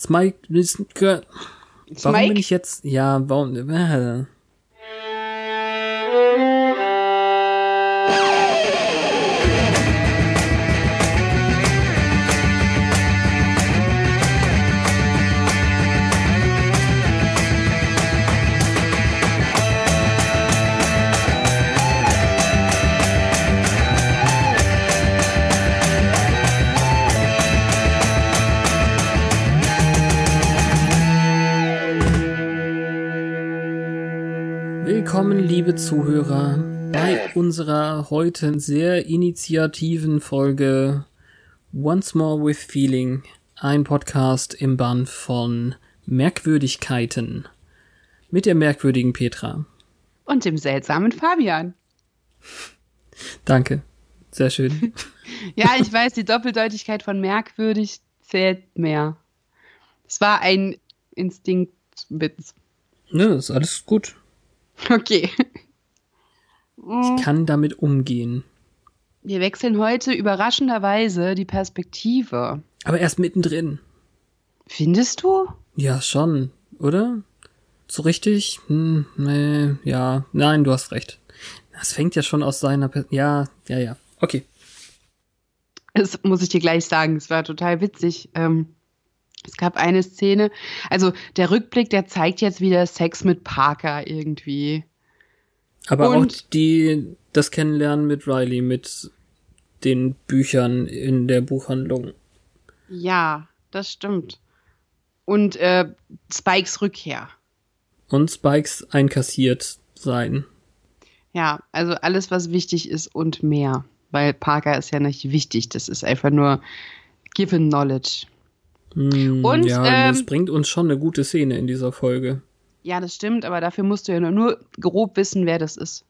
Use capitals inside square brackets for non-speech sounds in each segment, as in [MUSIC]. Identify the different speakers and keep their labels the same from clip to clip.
Speaker 1: Smike, warum bin ich jetzt, ja, warum, äh, Willkommen, liebe Zuhörer, bei unserer heute sehr initiativen Folge Once More with Feeling, ein Podcast im Band von Merkwürdigkeiten mit der merkwürdigen Petra.
Speaker 2: Und dem seltsamen Fabian. [LAUGHS]
Speaker 1: Danke, sehr schön. [LAUGHS]
Speaker 2: ja, ich weiß, die Doppeldeutigkeit von merkwürdig zählt mehr. Es war ein Instinktwitz.
Speaker 1: Ne, ist alles gut.
Speaker 2: Okay.
Speaker 1: Ich kann damit umgehen.
Speaker 2: Wir wechseln heute überraschenderweise die Perspektive.
Speaker 1: Aber erst mittendrin.
Speaker 2: Findest du?
Speaker 1: Ja, schon, oder? So richtig? Hm, nee, ja. Nein, du hast recht. Das fängt ja schon aus seiner per Ja, ja, ja. Okay.
Speaker 2: Das muss ich dir gleich sagen. Es war total witzig. Ähm, es gab eine Szene, also der Rückblick, der zeigt jetzt wieder Sex mit Parker irgendwie.
Speaker 1: Aber Und, auch die, das Kennenlernen mit Riley, mit den Büchern in der Buchhandlung.
Speaker 2: Ja, das stimmt. Und äh, Spikes Rückkehr.
Speaker 1: Und Spikes einkassiert sein.
Speaker 2: Ja, also alles, was wichtig ist und mehr. Weil Parker ist ja nicht wichtig, das ist einfach nur given knowledge.
Speaker 1: Hm, und ja, ähm, das bringt uns schon eine gute Szene in dieser Folge.
Speaker 2: Ja, das stimmt, aber dafür musst du ja nur, nur grob wissen, wer das ist.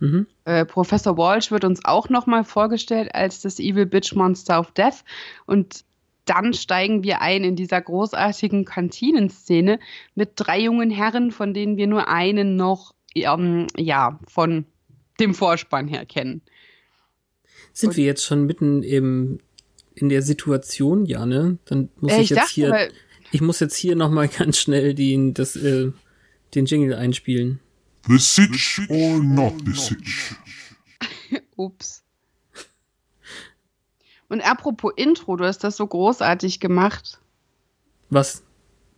Speaker 1: Mhm.
Speaker 2: Äh, Professor Walsh wird uns auch nochmal vorgestellt als das Evil Bitch Monster of Death. Und dann steigen wir ein in dieser großartigen Kantinenszene mit drei jungen Herren, von denen wir nur einen noch ähm, ja, von dem Vorspann her kennen.
Speaker 1: Sind Und wir jetzt schon mitten im in der Situation, ja, ne? Dann muss äh, ich, ich, jetzt dachte, hier, ich muss jetzt hier noch mal [LAUGHS] ganz schnell den, das, äh, den Jingle einspielen.
Speaker 3: The Sitch or not the Sitch? [LAUGHS]
Speaker 2: Ups. Und apropos Intro, du hast das so großartig gemacht.
Speaker 1: Was?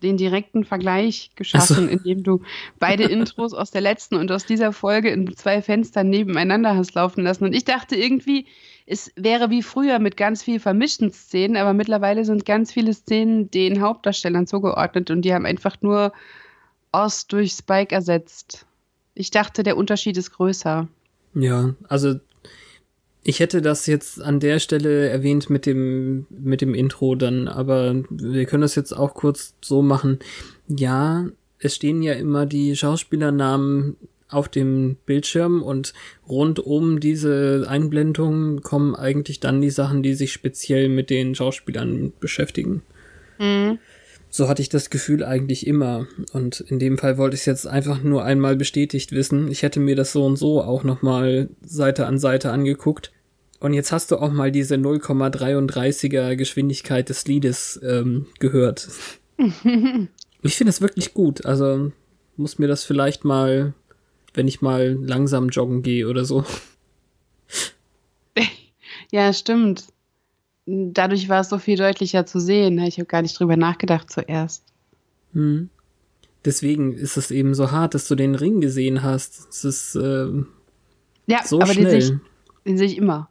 Speaker 2: Den direkten Vergleich geschaffen, so. indem du beide [LAUGHS] Intros aus der letzten und aus dieser Folge in zwei Fenstern nebeneinander hast laufen lassen. Und ich dachte irgendwie, es wäre wie früher mit ganz viel vermischten Szenen, aber mittlerweile sind ganz viele Szenen den Hauptdarstellern zugeordnet und die haben einfach nur Ost durch Spike ersetzt. Ich dachte, der Unterschied ist größer.
Speaker 1: Ja, also ich hätte das jetzt an der Stelle erwähnt mit dem, mit dem Intro dann, aber wir können das jetzt auch kurz so machen. Ja, es stehen ja immer die Schauspielernamen auf dem Bildschirm und rund um diese Einblendung kommen eigentlich dann die Sachen, die sich speziell mit den Schauspielern beschäftigen.
Speaker 2: Mhm.
Speaker 1: So hatte ich das Gefühl eigentlich immer. Und in dem Fall wollte ich es jetzt einfach nur einmal bestätigt wissen. Ich hätte mir das so und so auch nochmal Seite an Seite angeguckt. Und jetzt hast du auch mal diese 0,33er Geschwindigkeit des Liedes ähm, gehört. [LAUGHS] ich finde es wirklich gut. Also muss mir das vielleicht mal wenn ich mal langsam joggen gehe oder so. [LAUGHS]
Speaker 2: Ja, stimmt. Dadurch war es so viel deutlicher zu sehen. Ich habe gar nicht drüber nachgedacht zuerst.
Speaker 1: Hm. Deswegen ist es eben so hart, dass du den Ring gesehen hast. Es ist äh,
Speaker 2: ja,
Speaker 1: so
Speaker 2: aber
Speaker 1: schnell.
Speaker 2: den sehe ich, seh ich immer.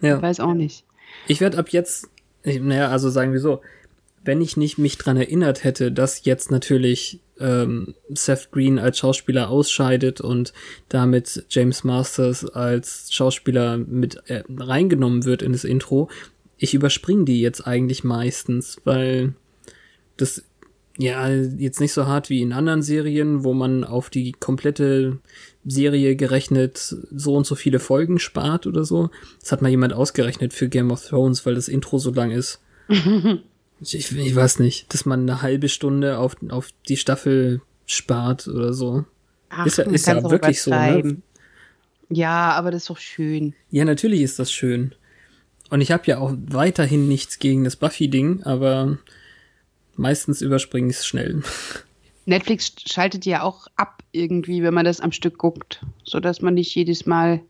Speaker 1: Ja.
Speaker 2: Ich weiß auch nicht.
Speaker 1: Ich werde ab jetzt, naja, also sagen wir so, wenn ich nicht mich dran erinnert hätte, dass jetzt natürlich ähm, Seth Green als Schauspieler ausscheidet und damit James Masters als Schauspieler mit äh, reingenommen wird in das Intro, ich überspringe die jetzt eigentlich meistens, weil das Ja, jetzt nicht so hart wie in anderen Serien, wo man auf die komplette Serie gerechnet so und so viele Folgen spart oder so. Das hat mal jemand ausgerechnet für Game of Thrones, weil das Intro so lang ist. [LAUGHS] ich, ich weiß nicht, dass man eine halbe Stunde auf, auf die Staffel spart oder so.
Speaker 2: Ach,
Speaker 1: ist ja, ist ja wirklich so, ne?
Speaker 2: Ja, aber das ist doch schön.
Speaker 1: Ja, natürlich ist das schön. Und ich habe ja auch weiterhin nichts gegen das Buffy-Ding, aber meistens überspringe ich es schnell. [LAUGHS]
Speaker 2: Netflix schaltet ja auch ab irgendwie, wenn man das am Stück guckt, sodass man nicht jedes Mal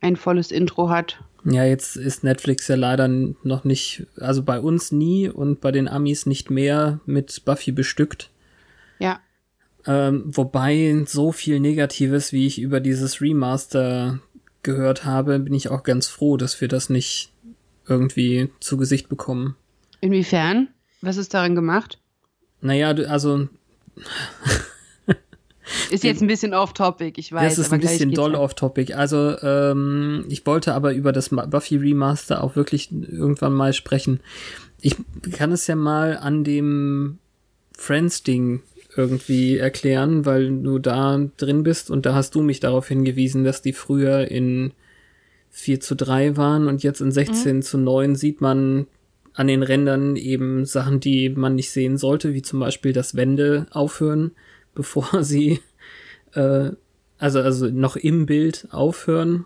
Speaker 2: ein volles Intro hat.
Speaker 1: Ja, jetzt ist Netflix ja leider noch nicht, also bei uns nie und bei den Amis nicht mehr mit Buffy bestückt.
Speaker 2: Ja.
Speaker 1: Ähm, wobei so viel Negatives, wie ich über dieses Remaster gehört habe, bin ich auch ganz froh, dass wir das nicht irgendwie zu Gesicht bekommen.
Speaker 2: Inwiefern? Was ist darin gemacht?
Speaker 1: Naja, also
Speaker 2: Ist jetzt ein bisschen off-topic, ich weiß.
Speaker 1: das ist ein bisschen doll off-topic. Also ähm, ich wollte aber über das Buffy Remaster auch wirklich irgendwann mal sprechen. Ich kann es ja mal an dem Friends-Ding irgendwie erklären, weil du da drin bist und da hast du mich darauf hingewiesen, dass die früher in 4 zu 3 waren und jetzt in 16 zu 9 sieht man an den Rändern eben Sachen, die man nicht sehen sollte, wie zum Beispiel, dass Wände aufhören, bevor [LAUGHS] sie äh, also, also noch im Bild aufhören.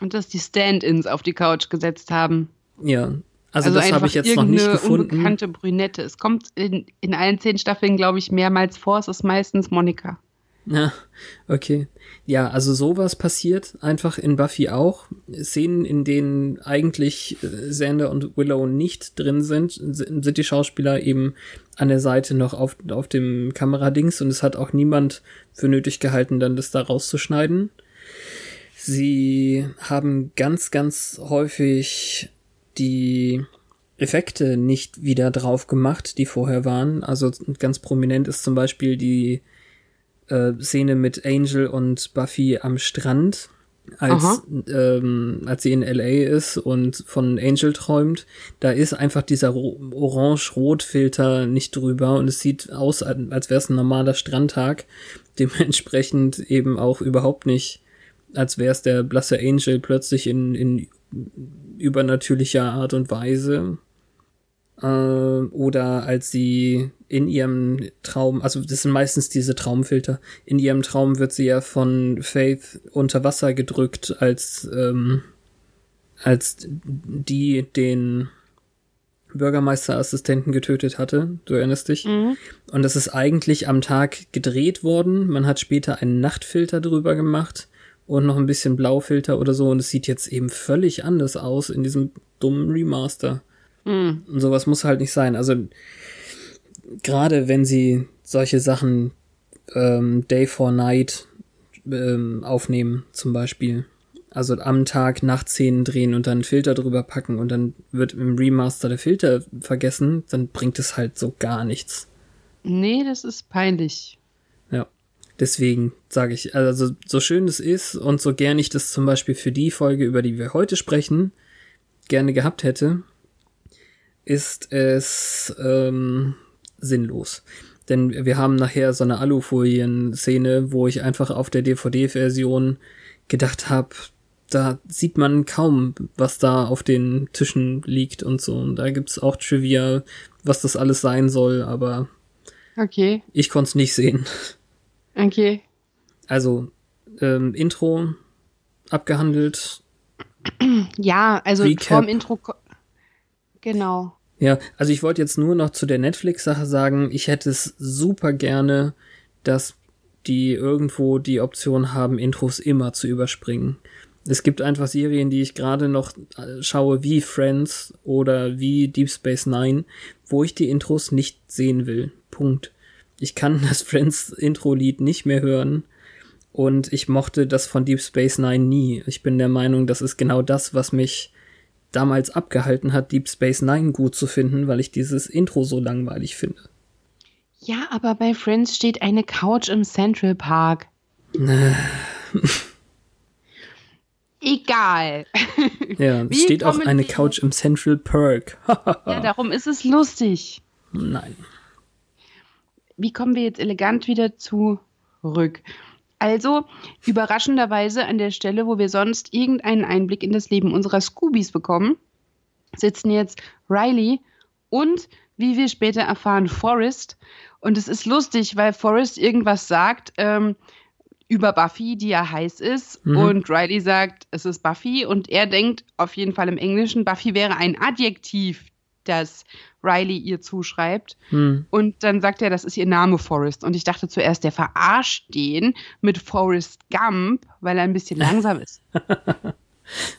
Speaker 2: Und dass die Stand-ins auf die Couch gesetzt haben.
Speaker 1: Ja, also, das habe ich jetzt noch nicht gefunden.
Speaker 2: unbekannte Brünette. Es kommt in, in allen zehn Staffeln, glaube ich, mehrmals vor. Es ist meistens Monika.
Speaker 1: Ja, [LAUGHS] okay. Ja, also sowas passiert einfach in Buffy auch. Szenen, in denen eigentlich äh, Xander und Willow nicht drin sind, sind sind die Schauspieler eben an der Seite noch auf, auf dem Kameradings und es hat auch niemand für nötig gehalten, dann das da rauszuschneiden. Sie haben ganz, ganz häufig die Effekte nicht wieder drauf gemacht, die vorher waren. Also ganz prominent ist zum Beispiel die äh, Szene mit Angel und Buffy am Strand, als, ähm, als sie in LA ist und von Angel träumt. Da ist einfach dieser Ro- Orange-Rot-Filter nicht drüber und es sieht aus, als wäre es ein normaler Strandtag. [LAUGHS] Dementsprechend eben auch überhaupt nicht, als wäre es der blasse Angel plötzlich in, in übernatürlicher Art und Weise oder als sie in ihrem Traum, also das sind meistens diese Traumfilter, in ihrem Traum wird sie ja von Faith unter Wasser gedrückt, als, ähm, als die den Bürgermeisterassistenten getötet hatte, du erinnerst dich? Und das ist eigentlich am Tag gedreht worden. Man hat später einen Nachtfilter drüber gemacht und noch ein bisschen Blaufilter oder so und es sieht jetzt eben völlig anders aus in diesem dummen Remaster. Und sowas muss halt nicht sein. Also gerade wenn sie solche Sachen ähm, Day for Night ähm, aufnehmen, zum Beispiel. Also am Tag Nachtszenen drehen und dann einen Filter drüber packen und dann wird im Remaster der Filter vergessen, dann bringt es halt so gar nichts.
Speaker 2: Nee, das ist peinlich.
Speaker 1: Ja. Deswegen sage ich, also so schön es ist und so gern ich das zum Beispiel für die Folge, über die wir heute sprechen, gerne gehabt hätte, ist es ähm, sinnlos. Denn wir haben nachher so eine Alufolien-Szene, wo ich einfach auf der DVD-Version gedacht habe, da sieht man kaum, was da auf den Tischen liegt und so. Und da gibt's auch Trivia, was das alles sein soll, aber
Speaker 2: Okay,
Speaker 1: ich konnte es nicht sehen.
Speaker 2: okay.
Speaker 1: Also, ähm, Intro abgehandelt.
Speaker 2: Ja, also
Speaker 1: Recap.
Speaker 2: vorm Intro. Genau.
Speaker 1: Ja, also ich wollte jetzt nur noch zu der Netflix-Sache sagen, ich hätte es super gerne, dass die irgendwo die Option haben, Intros immer zu überspringen. Es gibt einfach Serien, die ich gerade noch äh, schaue, wie Friends oder wie Deep Space Nine, wo ich die Intros nicht sehen will. Punkt. Ich kann [LAUGHS] das Friends-Intro-Lied nicht mehr hören. Und ich mochte das von Deep Space Nine nie. Ich bin der Meinung, das ist genau das, was mich damals abgehalten hat, Deep Space Nine gut zu finden, weil ich dieses Intro so langweilig finde.
Speaker 2: Ja, aber bei Friends steht eine Couch im Central Park. Egal.
Speaker 1: Ja, [LAUGHS] es steht auch eine Couch im Central Park. [LAUGHS]
Speaker 2: Ja, darum ist es lustig.
Speaker 1: Nein.
Speaker 2: wie kommen wir jetzt elegant wieder zurück? Also, überraschenderweise an der Stelle, wo wir sonst irgendeinen Einblick in das Leben unserer Scoobies bekommen, sitzen jetzt Riley und, wie wir später erfahren, Forrest. Und es ist lustig, weil Forrest irgendwas sagt ähm, über Buffy, die ja heiß ist. Mhm. Und Riley sagt, es ist Buffy. Und er denkt auf jeden Fall im Englischen, Buffy wäre ein Adjektiv, das Riley ihr zuschreibt. Hm. Und dann sagt er, das ist ihr Name Forrest. Und ich dachte zuerst, der verarscht den mit Forrest Gump, weil er ein bisschen [LAUGHS] langsam ist.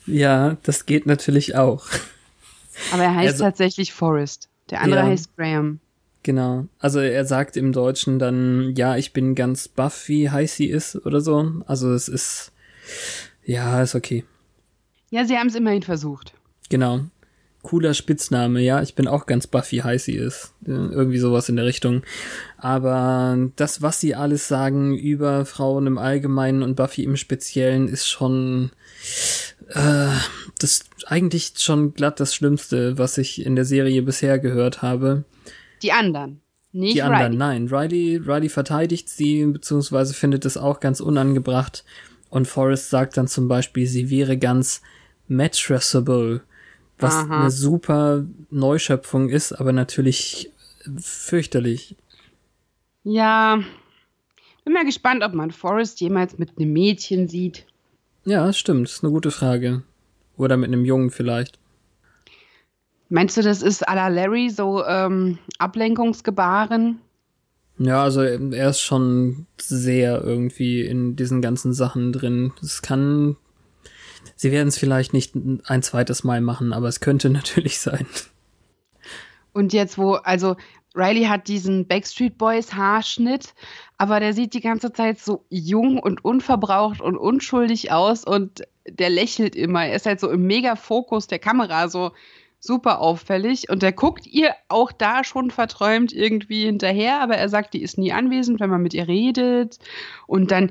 Speaker 1: ja, das geht natürlich auch.
Speaker 2: Aber er heißt also, tatsächlich Forrest. Der andere ja, heißt Graham.
Speaker 1: Genau. Also er sagt im Deutschen dann, ja, ich bin ganz buff, wie heiß sie ist oder so. Also es ist, ja, ist okay.
Speaker 2: Ja, sie haben es immerhin versucht.
Speaker 1: Genau cooler Spitzname, ja. Ich bin auch ganz Buffy heiß sie ist. Irgendwie sowas in der Richtung. Aber das, was sie alles sagen über Frauen im Allgemeinen und Buffy im Speziellen, ist schon äh, das eigentlich schon glatt das Schlimmste, was ich in der Serie bisher gehört habe.
Speaker 2: Die anderen. Nicht
Speaker 1: die anderen, Riley. nein. Riley, Riley verteidigt sie, beziehungsweise findet es auch ganz unangebracht. Und Forrest sagt dann zum Beispiel, sie wäre ganz mattressable was Aha. eine super Neuschöpfung ist, aber natürlich fürchterlich.
Speaker 2: Ja, bin mal gespannt, ob man Forrest jemals mit einem Mädchen sieht.
Speaker 1: Ja, stimmt, ist eine gute Frage. Oder mit einem Jungen vielleicht.
Speaker 2: Meinst du, das ist à la Larry so ähm, Ablenkungsgebaren?
Speaker 1: Ja, also er ist schon sehr irgendwie in diesen ganzen Sachen drin. Es kann Sie werden es vielleicht nicht ein zweites Mal machen, aber es könnte [LAUGHS] natürlich sein.
Speaker 2: Und jetzt, wo, also Riley hat diesen Backstreet Boys Haarschnitt, aber der sieht die ganze Zeit so jung und unverbraucht und unschuldig aus und der lächelt immer. Er ist halt so im Mega-Fokus der Kamera, so super auffällig. Und der guckt ihr auch da schon verträumt irgendwie hinterher, aber er sagt, die ist nie anwesend, wenn man mit ihr redet. Und dann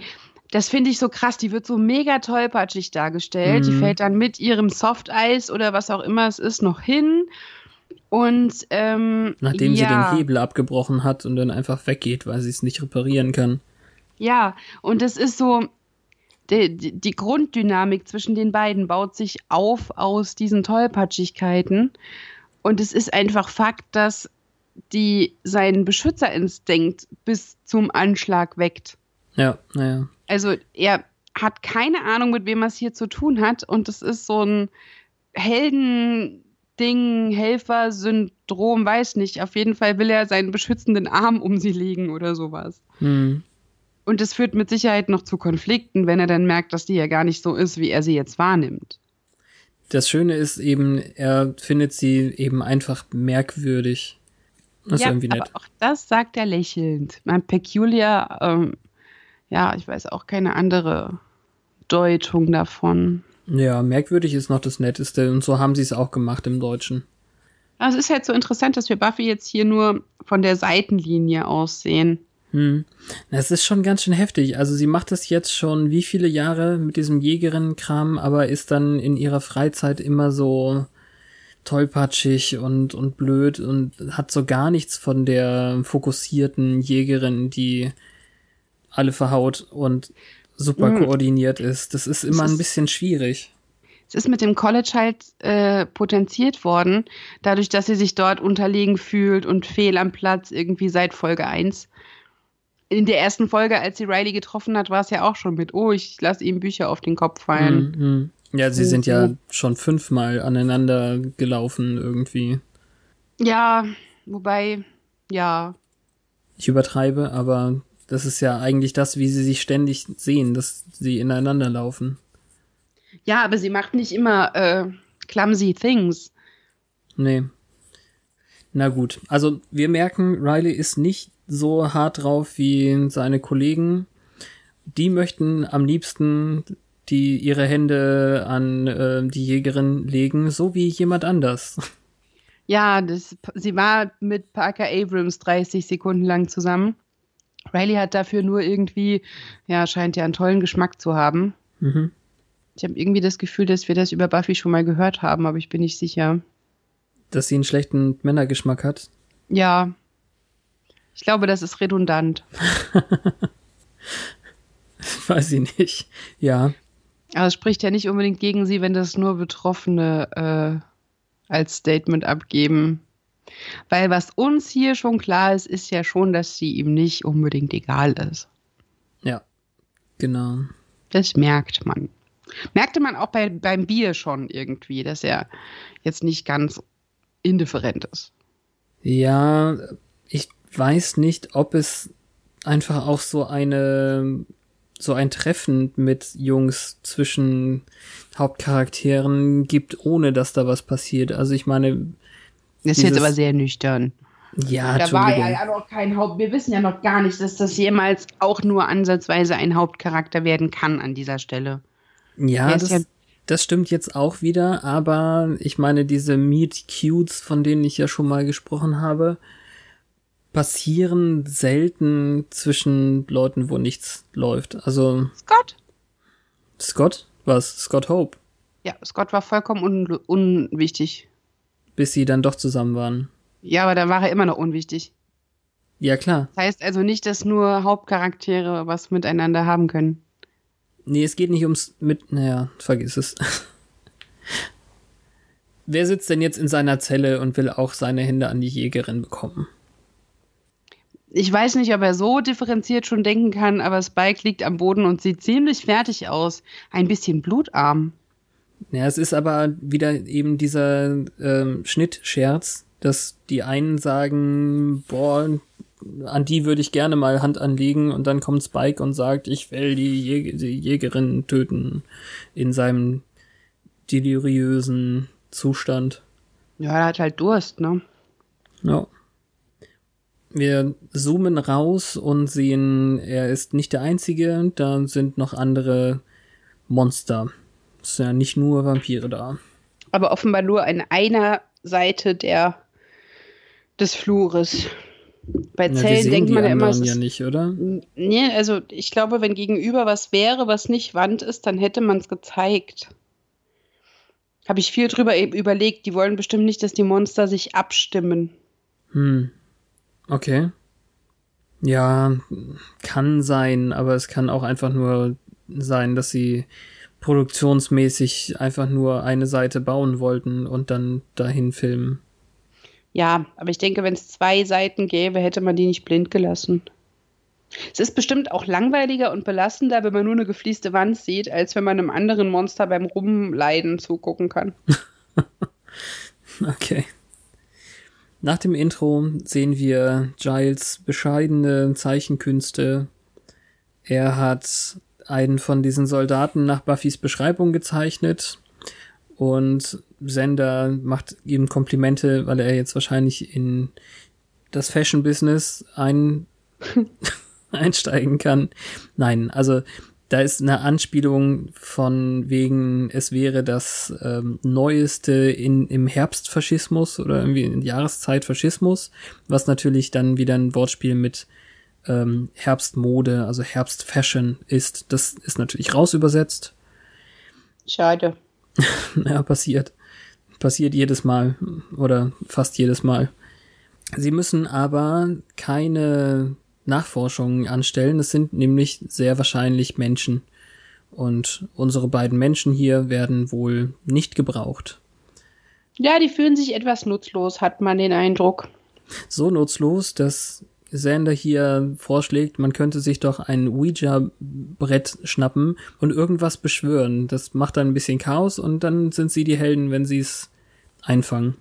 Speaker 2: das finde ich so krass. Die wird so mega tollpatschig dargestellt. Mhm. Die fällt dann mit ihrem Softeis oder was auch immer es ist noch hin. Und ähm,
Speaker 1: nachdem ja. sie den Hebel abgebrochen hat und dann einfach weggeht, weil sie es nicht reparieren kann.
Speaker 2: Ja, und es ist so, die, die, Grunddynamik zwischen den beiden baut sich auf aus diesen Tollpatschigkeiten. Und es ist einfach Fakt, dass die seinen Beschützerinstinkt bis zum Anschlag weckt.
Speaker 1: Ja, naja.
Speaker 2: Also er hat keine Ahnung, mit wem er es hier zu tun hat. Und es ist so ein Heldending, Helfer-Syndrom, weiß nicht. Auf jeden Fall will er seinen beschützenden Arm um sie legen oder sowas. Hm. Und es führt mit Sicherheit noch zu Konflikten, wenn er dann merkt, dass die ja gar nicht so ist, wie er sie jetzt wahrnimmt.
Speaker 1: Das Schöne ist eben, er findet sie eben einfach merkwürdig.
Speaker 2: Das ja, ist irgendwie nett. Aber auch das sagt er lächelnd. Mein Peculiar ähm, ja, ich weiß auch keine andere Deutung davon.
Speaker 1: Ja, merkwürdig ist noch das Netteste und so haben sie es auch gemacht im Deutschen.
Speaker 2: Also es ist halt so interessant, dass wir Buffy jetzt hier nur von der Seitenlinie aussehen.
Speaker 1: Hm. Das ist schon ganz schön heftig. Also sie macht das jetzt schon wie viele Jahre mit diesem Jägerinnenkram, aber ist dann in ihrer Freizeit immer so tollpatschig und, und blöd und hat so gar nichts von der fokussierten Jägerin, die alle verhaut und super mhm. koordiniert ist. Das ist immer ein bisschen schwierig.
Speaker 2: Es ist mit dem College halt äh, potenziert worden, dadurch, dass sie sich dort unterlegen fühlt und fehl am Platz irgendwie seit Folge 1. In der ersten Folge, als sie Riley getroffen hat, war es ja auch schon mit, oh, ich lasse ihm Bücher auf den Kopf fallen.
Speaker 1: Mhm. Ja, sie sind ja schon fünfmal aneinander gelaufen irgendwie.
Speaker 2: Ja, wobei, ja.
Speaker 1: Ich übertreibe, aber das ist ja eigentlich das, wie sie sich ständig sehen, dass sie ineinander laufen.
Speaker 2: Ja, aber sie macht nicht immer äh, clumsy things.
Speaker 1: Nee. Na gut, also wir merken, Riley ist nicht so hart drauf wie seine Kollegen. Die möchten am liebsten die ihre Hände an äh, die Jägerin legen, so wie jemand anders.
Speaker 2: Ja, das, sie war mit Parker Abrams 30 Sekunden lang zusammen. Riley hat dafür nur irgendwie, ja, scheint ja einen tollen Geschmack zu haben. Mhm. Ich habe irgendwie das Gefühl, dass wir das über Buffy schon mal gehört haben, aber ich bin nicht sicher.
Speaker 1: Dass sie einen schlechten Männergeschmack hat?
Speaker 2: Ja. Ich glaube, das ist redundant. [LAUGHS]
Speaker 1: Weiß ich nicht. Ja.
Speaker 2: Aber es spricht ja nicht unbedingt gegen sie, wenn das nur Betroffene äh, als Statement abgeben. Weil was uns hier schon klar ist, ist ja schon, dass sie ihm nicht unbedingt egal ist.
Speaker 1: Ja, genau.
Speaker 2: Das merkt man. Merkte man auch bei, beim Bier schon irgendwie, dass er jetzt nicht ganz indifferent ist.
Speaker 1: Ja, ich weiß nicht, ob es einfach auch so eine so ein Treffen mit Jungs zwischen Hauptcharakteren gibt, ohne dass da was passiert. Also ich meine.
Speaker 2: Das ist jetzt aber sehr nüchtern.
Speaker 1: Ja,
Speaker 2: da war ja, ja noch kein Haupt. Wir wissen ja noch gar nicht, dass das jemals auch nur ansatzweise ein Hauptcharakter werden kann an dieser Stelle.
Speaker 1: Ja, das, ja das stimmt jetzt auch wieder, aber ich meine, diese Meet Cutes, von denen ich ja schon mal gesprochen habe, passieren selten zwischen Leuten, wo nichts läuft. Also.
Speaker 2: Scott?
Speaker 1: Scott? Was? Scott Hope?
Speaker 2: Ja, Scott war vollkommen un unwichtig.
Speaker 1: Bis sie dann doch zusammen waren.
Speaker 2: Ja, aber da war er immer noch unwichtig.
Speaker 1: Ja, klar.
Speaker 2: Das heißt also nicht, dass nur Hauptcharaktere was miteinander haben können.
Speaker 1: Nee, es geht nicht ums mit. Naja, vergiss es. [LAUGHS] Wer sitzt denn jetzt in seiner Zelle und will auch seine Hände an die Jägerin bekommen?
Speaker 2: ich weiß nicht, ob er so differenziert schon denken kann, aber Spike liegt am Boden und sieht ziemlich fertig aus. Ein bisschen blutarm.
Speaker 1: Ja, es ist aber wieder eben dieser ähm, Schnittscherz, dass die einen sagen, boah, an die würde ich gerne mal Hand anlegen und dann kommt Spike und sagt, ich will die, Jäg die Jägerin töten in seinem deliriösen Zustand.
Speaker 2: Ja, er hat halt Durst, ne?
Speaker 1: Ja. Wir zoomen raus und sehen, er ist nicht der Einzige, da sind noch andere Monster. Es sind ja nicht nur Vampire da.
Speaker 2: Aber offenbar nur an einer Seite der, des Flures. Bei ja, Zellen denkt man ja immer, es
Speaker 1: ja nicht, oder?
Speaker 2: Nee, also ich glaube, wenn gegenüber was wäre, was nicht Wand ist, dann hätte man es gezeigt. Habe ich viel drüber überlegt. Die wollen bestimmt nicht, dass die Monster sich abstimmen.
Speaker 1: Hm. Okay. Ja, kann sein, aber es kann auch einfach nur sein, dass sie produktionsmäßig einfach nur eine Seite bauen wollten und dann dahin filmen.
Speaker 2: Ja, aber ich denke, wenn es zwei Seiten gäbe, hätte man die nicht blind gelassen. Es ist bestimmt auch langweiliger und belastender, wenn man nur eine geflieste Wand sieht, als wenn man einem anderen Monster beim Rumleiden zugucken kann. [LAUGHS]
Speaker 1: okay. Nach dem Intro sehen wir Giles bescheidene Zeichenkünste. Er hat einen von diesen Soldaten nach Buffys Beschreibung gezeichnet und Sender macht ihm Komplimente, weil er jetzt wahrscheinlich in das Fashion Business ein [LAUGHS] einsteigen kann. Nein, also da ist eine Anspielung von wegen, es wäre das ähm, Neueste in, im Herbstfaschismus oder irgendwie in Jahreszeitfaschismus, was natürlich dann wieder ein Wortspiel mit ähm, Herbstmode, also Herbstfashion ist. Das ist natürlich rausübersetzt.
Speaker 2: Schade. [LAUGHS]
Speaker 1: ja, passiert. Passiert jedes Mal oder fast jedes Mal. Sie müssen aber keine Nachforschungen anstellen. Es sind nämlich sehr wahrscheinlich Menschen. Und unsere beiden Menschen hier werden wohl nicht gebraucht.
Speaker 2: Ja, die fühlen sich etwas nutzlos, hat man den Eindruck.
Speaker 1: So nutzlos, dass Sander hier vorschlägt, man könnte sich doch ein Ouija-Brett schnappen und irgendwas beschwören. Das macht dann ein bisschen Chaos und dann sind sie die Helden, wenn sie es einfangen.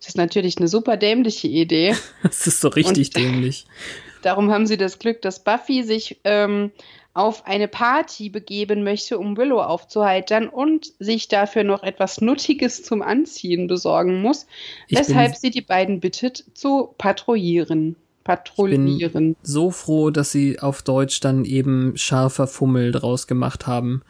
Speaker 2: Das ist natürlich eine super dämliche Idee. [LAUGHS]
Speaker 1: das ist so richtig Und dämlich. [LAUGHS]
Speaker 2: Darum haben sie das Glück, dass Buffy sich ähm, auf eine Party begeben möchte, um Willow aufzuheitern und sich dafür noch etwas Nuttiges zum Anziehen besorgen muss, ich weshalb sie die beiden bittet, zu patrouillieren. Patrouillieren. Ich
Speaker 1: bin so froh, dass sie auf Deutsch dann eben scharfer Fummel draus gemacht haben.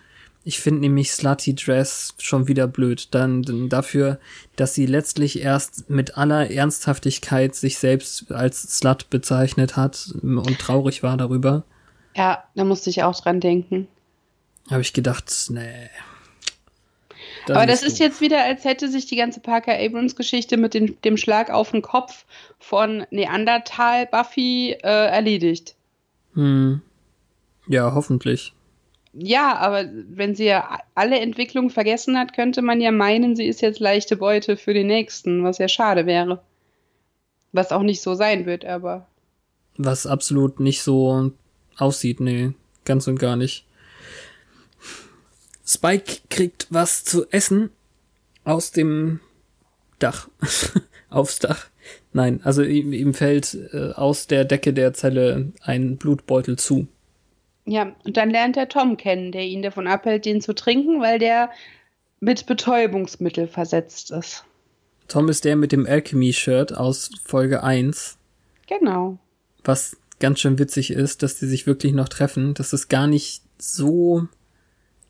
Speaker 1: Ich finde nämlich Slutty Dress schon wieder blöd. Dann, dann dafür, dass sie letztlich erst mit aller Ernsthaftigkeit sich selbst als Slut bezeichnet hat und traurig war darüber.
Speaker 2: Ja, da musste ich auch dran denken.
Speaker 1: Habe ich gedacht, nee.
Speaker 2: Da Aber das ist jetzt wieder, als hätte sich die ganze Parker Abrams-Geschichte mit dem, dem Schlag auf den Kopf von Neandertal Buffy äh, erledigt.
Speaker 1: Hm. Ja, hoffentlich.
Speaker 2: Ja, aber wenn sie ja alle Entwicklungen vergessen hat, könnte man ja meinen, sie ist jetzt leichte Beute für den nächsten, was ja schade wäre. Was auch nicht so sein wird, aber.
Speaker 1: Was absolut nicht so aussieht, nee, ganz und gar nicht. Spike kriegt was zu essen aus dem Dach. [LAUGHS] Aufs Dach. Nein, also ihm, ihm fällt äh, aus der Decke der Zelle ein Blutbeutel zu.
Speaker 2: Ja, und dann lernt er Tom kennen, der ihn davon abhält, den zu trinken, weil der mit Betäubungsmittel versetzt ist.
Speaker 1: Tom ist der mit dem Alchemy-Shirt aus Folge 1.
Speaker 2: Genau.
Speaker 1: Was ganz schön witzig ist, dass die sich wirklich noch treffen, dass es gar nicht so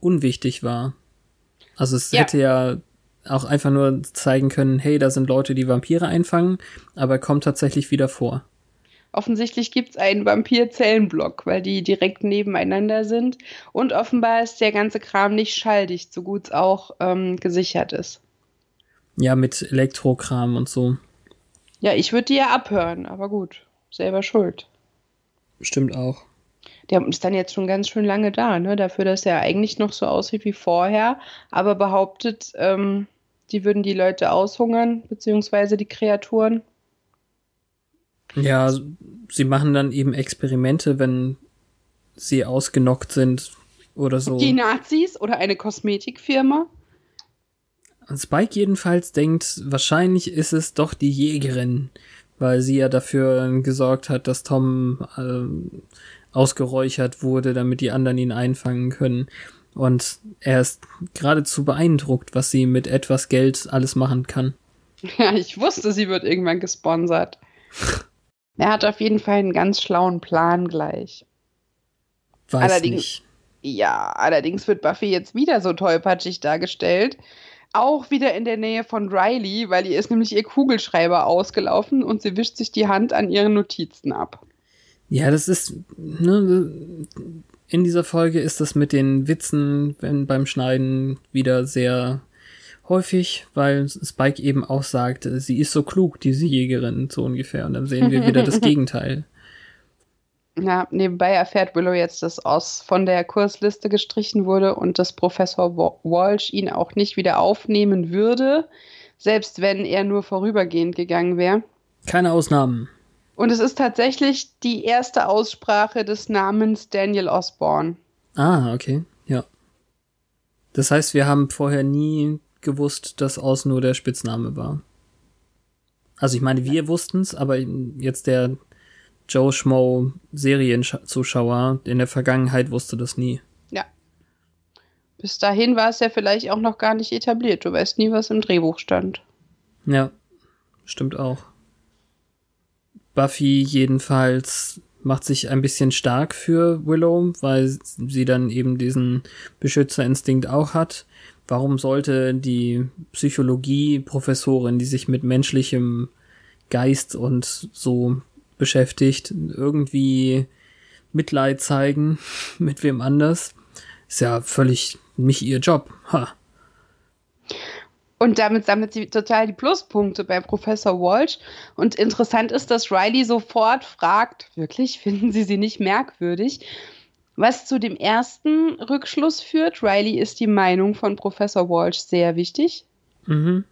Speaker 1: unwichtig war. Also es ja. hätte ja auch einfach nur zeigen können, hey, da sind Leute, die Vampire einfangen, aber er kommt tatsächlich wieder vor.
Speaker 2: Offensichtlich gibt es einen Vampir-Zellenblock, weil die direkt nebeneinander sind. Und offenbar ist der ganze Kram nicht schalldicht, so gut es auch ähm, gesichert ist.
Speaker 1: Ja, mit Elektrokram und so.
Speaker 2: Ja, ich würde die ja abhören, aber gut, selber schuld.
Speaker 1: Stimmt auch.
Speaker 2: Der ist dann jetzt schon ganz schön lange da, ne? Dafür, dass er eigentlich noch so aussieht wie vorher, aber behauptet, ähm, die würden die Leute aushungern, beziehungsweise die Kreaturen.
Speaker 1: Ja, sie machen dann eben Experimente, wenn sie ausgenockt sind oder so.
Speaker 2: Die Nazis oder eine Kosmetikfirma?
Speaker 1: Spike jedenfalls denkt, wahrscheinlich ist es doch die Jägerin, weil sie ja dafür gesorgt hat, dass Tom äh, ausgeräuchert wurde, damit die anderen ihn einfangen können. Und er ist geradezu beeindruckt, was sie mit etwas Geld alles machen kann. [LAUGHS]
Speaker 2: Ja, ich wusste, sie wird irgendwann gesponsert. [LAUGHS] er hat auf jeden Fall einen ganz schlauen Plan gleich.
Speaker 1: Weiß allerdings, nicht.
Speaker 2: Ja, allerdings wird Buffy jetzt wieder so tollpatschig dargestellt. Auch wieder in der Nähe von Riley, weil ihr ist nämlich ihr Kugelschreiber ausgelaufen und sie wischt sich die Hand an ihren Notizen ab.
Speaker 1: Ja, das ist, ne, in dieser Folge ist das mit den Witzen wenn, beim Schneiden wieder sehr häufig, weil Spike eben auch sagt, sie ist so klug, diese Jägerin, so ungefähr. Und dann sehen wir wieder das [LAUGHS] Gegenteil.
Speaker 2: Ja, nebenbei erfährt Willow jetzt, dass Oz von der Kursliste gestrichen wurde und dass Professor Walsh ihn auch nicht wieder aufnehmen würde, selbst wenn er nur vorübergehend gegangen wäre.
Speaker 1: Keine Ausnahmen.
Speaker 2: Und es ist tatsächlich die erste Aussprache des Namens Daniel Osborne.
Speaker 1: Ah, okay, ja. Das heißt, wir haben vorher nie gewusst, dass Oz nur der Spitzname war. Also ich meine, wir wussten es, aber jetzt der Joe Schmo Serienzuschauer in der Vergangenheit wusste das nie.
Speaker 2: Ja. Bis dahin war es ja vielleicht auch noch gar nicht etabliert. Du weißt nie, was im Drehbuch stand.
Speaker 1: Ja, stimmt auch. Buffy jedenfalls macht sich ein bisschen stark für Willow, weil sie dann eben diesen Beschützerinstinkt auch hat. Warum sollte die Psychologie-Professorin, die sich mit menschlichem Geist und so beschäftigt, irgendwie Mitleid zeigen [LAUGHS] mit wem anders? Ist ja völlig nicht ihr Job. Ha.
Speaker 2: Und damit sammelt sie total die Pluspunkte bei Professor Walsh. Und interessant ist, dass Riley sofort fragt, wirklich, [LAUGHS] finden Sie sie nicht merkwürdig? Was zu dem ersten Rückschluss führt, Riley ist die Meinung von Professor Walsh sehr wichtig. Mhm.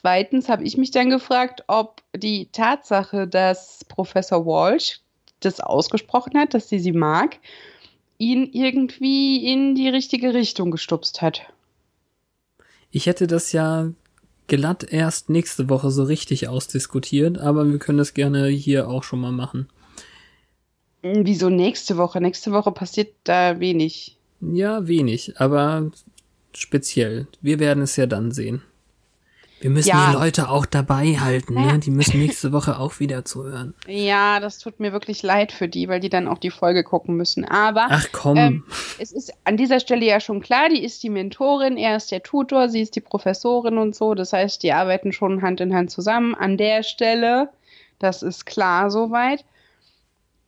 Speaker 2: Zweitens habe ich mich dann gefragt, ob die Tatsache, dass Professor Walsh das ausgesprochen hat, dass sie sie mag, ihn irgendwie in die richtige Richtung gestupst hat.
Speaker 1: Ich hätte das ja glatt erst nächste Woche so richtig ausdiskutiert, aber wir können das gerne hier auch schon mal machen.
Speaker 2: Wieso nächste Woche? Nächste Woche passiert da wenig.
Speaker 1: Ja, wenig, aber speziell. Wir werden es ja dann sehen. Wir müssen ja. die Leute auch dabei halten, ne? Die müssen nächste Woche auch wieder zuhören.
Speaker 2: Ja, das tut mir wirklich leid für die, weil die dann auch die Folge gucken müssen. Aber
Speaker 1: Ach komm. Ähm,
Speaker 2: es ist an dieser Stelle ja schon klar, die ist die Mentorin, er ist der Tutor, sie ist die Professorin und so. Das heißt, die arbeiten schon Hand in Hand zusammen. An der Stelle, das ist klar soweit.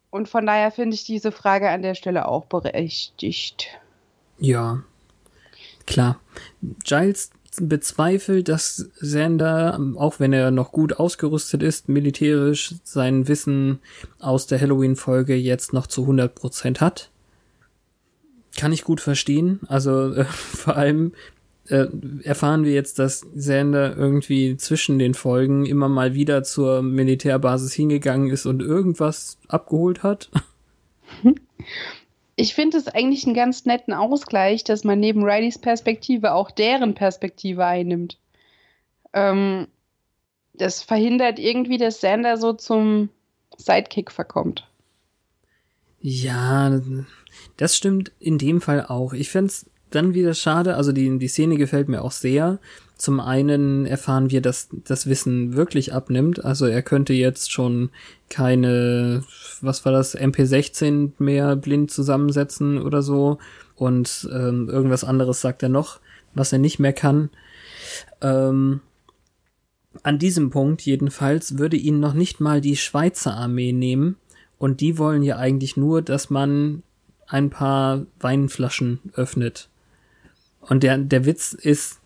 Speaker 2: Und von daher finde ich diese Frage an der Stelle auch berechtigt.
Speaker 1: Ja. klar. Giles bezweifelt, dass Xander, auch wenn er noch gut ausgerüstet ist, militärisch sein Wissen aus der Halloween-Folge jetzt noch zu 100% hat. Kann ich gut verstehen. Also äh, [LAUGHS] vor allem äh, erfahren wir jetzt, dass Xander irgendwie zwischen den Folgen immer mal wieder zur Militärbasis hingegangen ist und irgendwas abgeholt hat. [LAUGHS]
Speaker 2: Ich finde es eigentlich einen ganz netten Ausgleich, dass man neben Rileys Perspektive auch deren Perspektive einnimmt. Ähm, das verhindert irgendwie, dass Xander so zum Sidekick verkommt.
Speaker 1: Ja, das stimmt in dem Fall auch. Ich fände dann wieder schade, also die, die Szene gefällt mir auch sehr. Zum einen erfahren wir, dass das Wissen wirklich abnimmt. Also er könnte jetzt schon keine, was war das, MP16 mehr blind zusammensetzen oder so. Und ähm, irgendwas anderes sagt er noch, was er nicht mehr kann. Ähm, an diesem Punkt jedenfalls würde ihn noch nicht mal die Schweizer Armee nehmen. Und die wollen ja eigentlich nur, dass man ein paar Weinflaschen öffnet. Und der, der Witz ist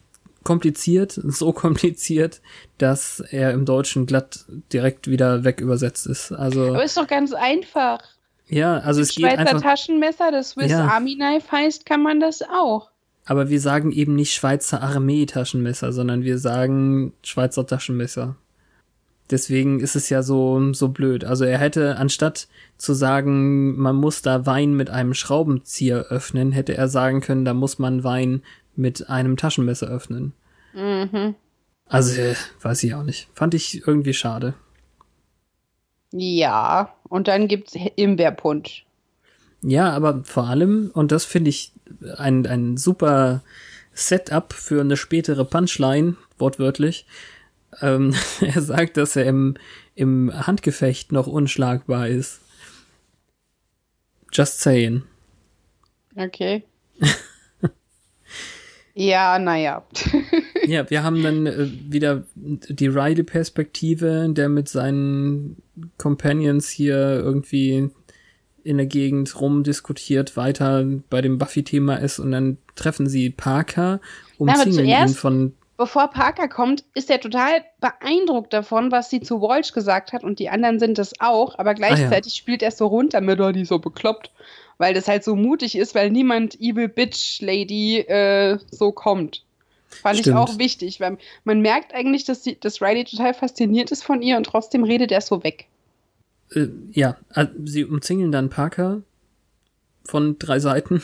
Speaker 1: kompliziert, so kompliziert, dass er im Deutschen glatt direkt wieder weg übersetzt ist. Also,
Speaker 2: Aber ist doch ganz einfach.
Speaker 1: Ja, also
Speaker 2: das
Speaker 1: es geht
Speaker 2: Schweizer
Speaker 1: einfach.
Speaker 2: Taschenmesser, das Swiss
Speaker 1: Ja.
Speaker 2: Army Knife heißt, kann man das auch.
Speaker 1: Aber wir sagen eben nicht Schweizer Armee-Taschenmesser, sondern wir sagen Schweizer Taschenmesser. Deswegen ist es ja so, so blöd. Also er hätte, anstatt zu sagen, man muss da Wein mit einem Schraubenzieher öffnen, hätte er sagen können, da muss man Wein mit einem Taschenmesser öffnen.
Speaker 2: Mhm.
Speaker 1: Also, äh, weiß ich auch nicht. Fand ich irgendwie schade.
Speaker 2: Ja, und dann gibt's Himbeerpunsch.
Speaker 1: Ja, aber vor allem, und das finde ich ein, ein super Setup für eine spätere Punchline, wortwörtlich. Ähm, [LAUGHS] er sagt, dass er im, im Handgefecht noch unschlagbar ist. Just saying.
Speaker 2: Okay. [LAUGHS] ja, naja. [LAUGHS]
Speaker 1: Ja, wir haben dann äh, wieder die Riley-Perspektive, der mit seinen Companions hier irgendwie in der Gegend rumdiskutiert, weiter bei dem Buffy-Thema ist und dann treffen sie Parker, umzingeln ihn von
Speaker 2: Bevor Parker kommt, ist er total beeindruckt davon, was sie zu Walsh gesagt hat und die anderen sind es auch, aber gleichzeitig spielt er so runter mit, oh, die ist so bekloppt, weil das halt so mutig ist, weil niemand Evil Bitch Lady äh, so kommt. Fand
Speaker 1: Stimmt.
Speaker 2: ich auch wichtig, weil man merkt eigentlich, dass, sie, dass Riley total fasziniert ist von ihr und trotzdem redet er so weg.
Speaker 1: äh, ja, äh, sie umzingeln dann Parker von drei Seiten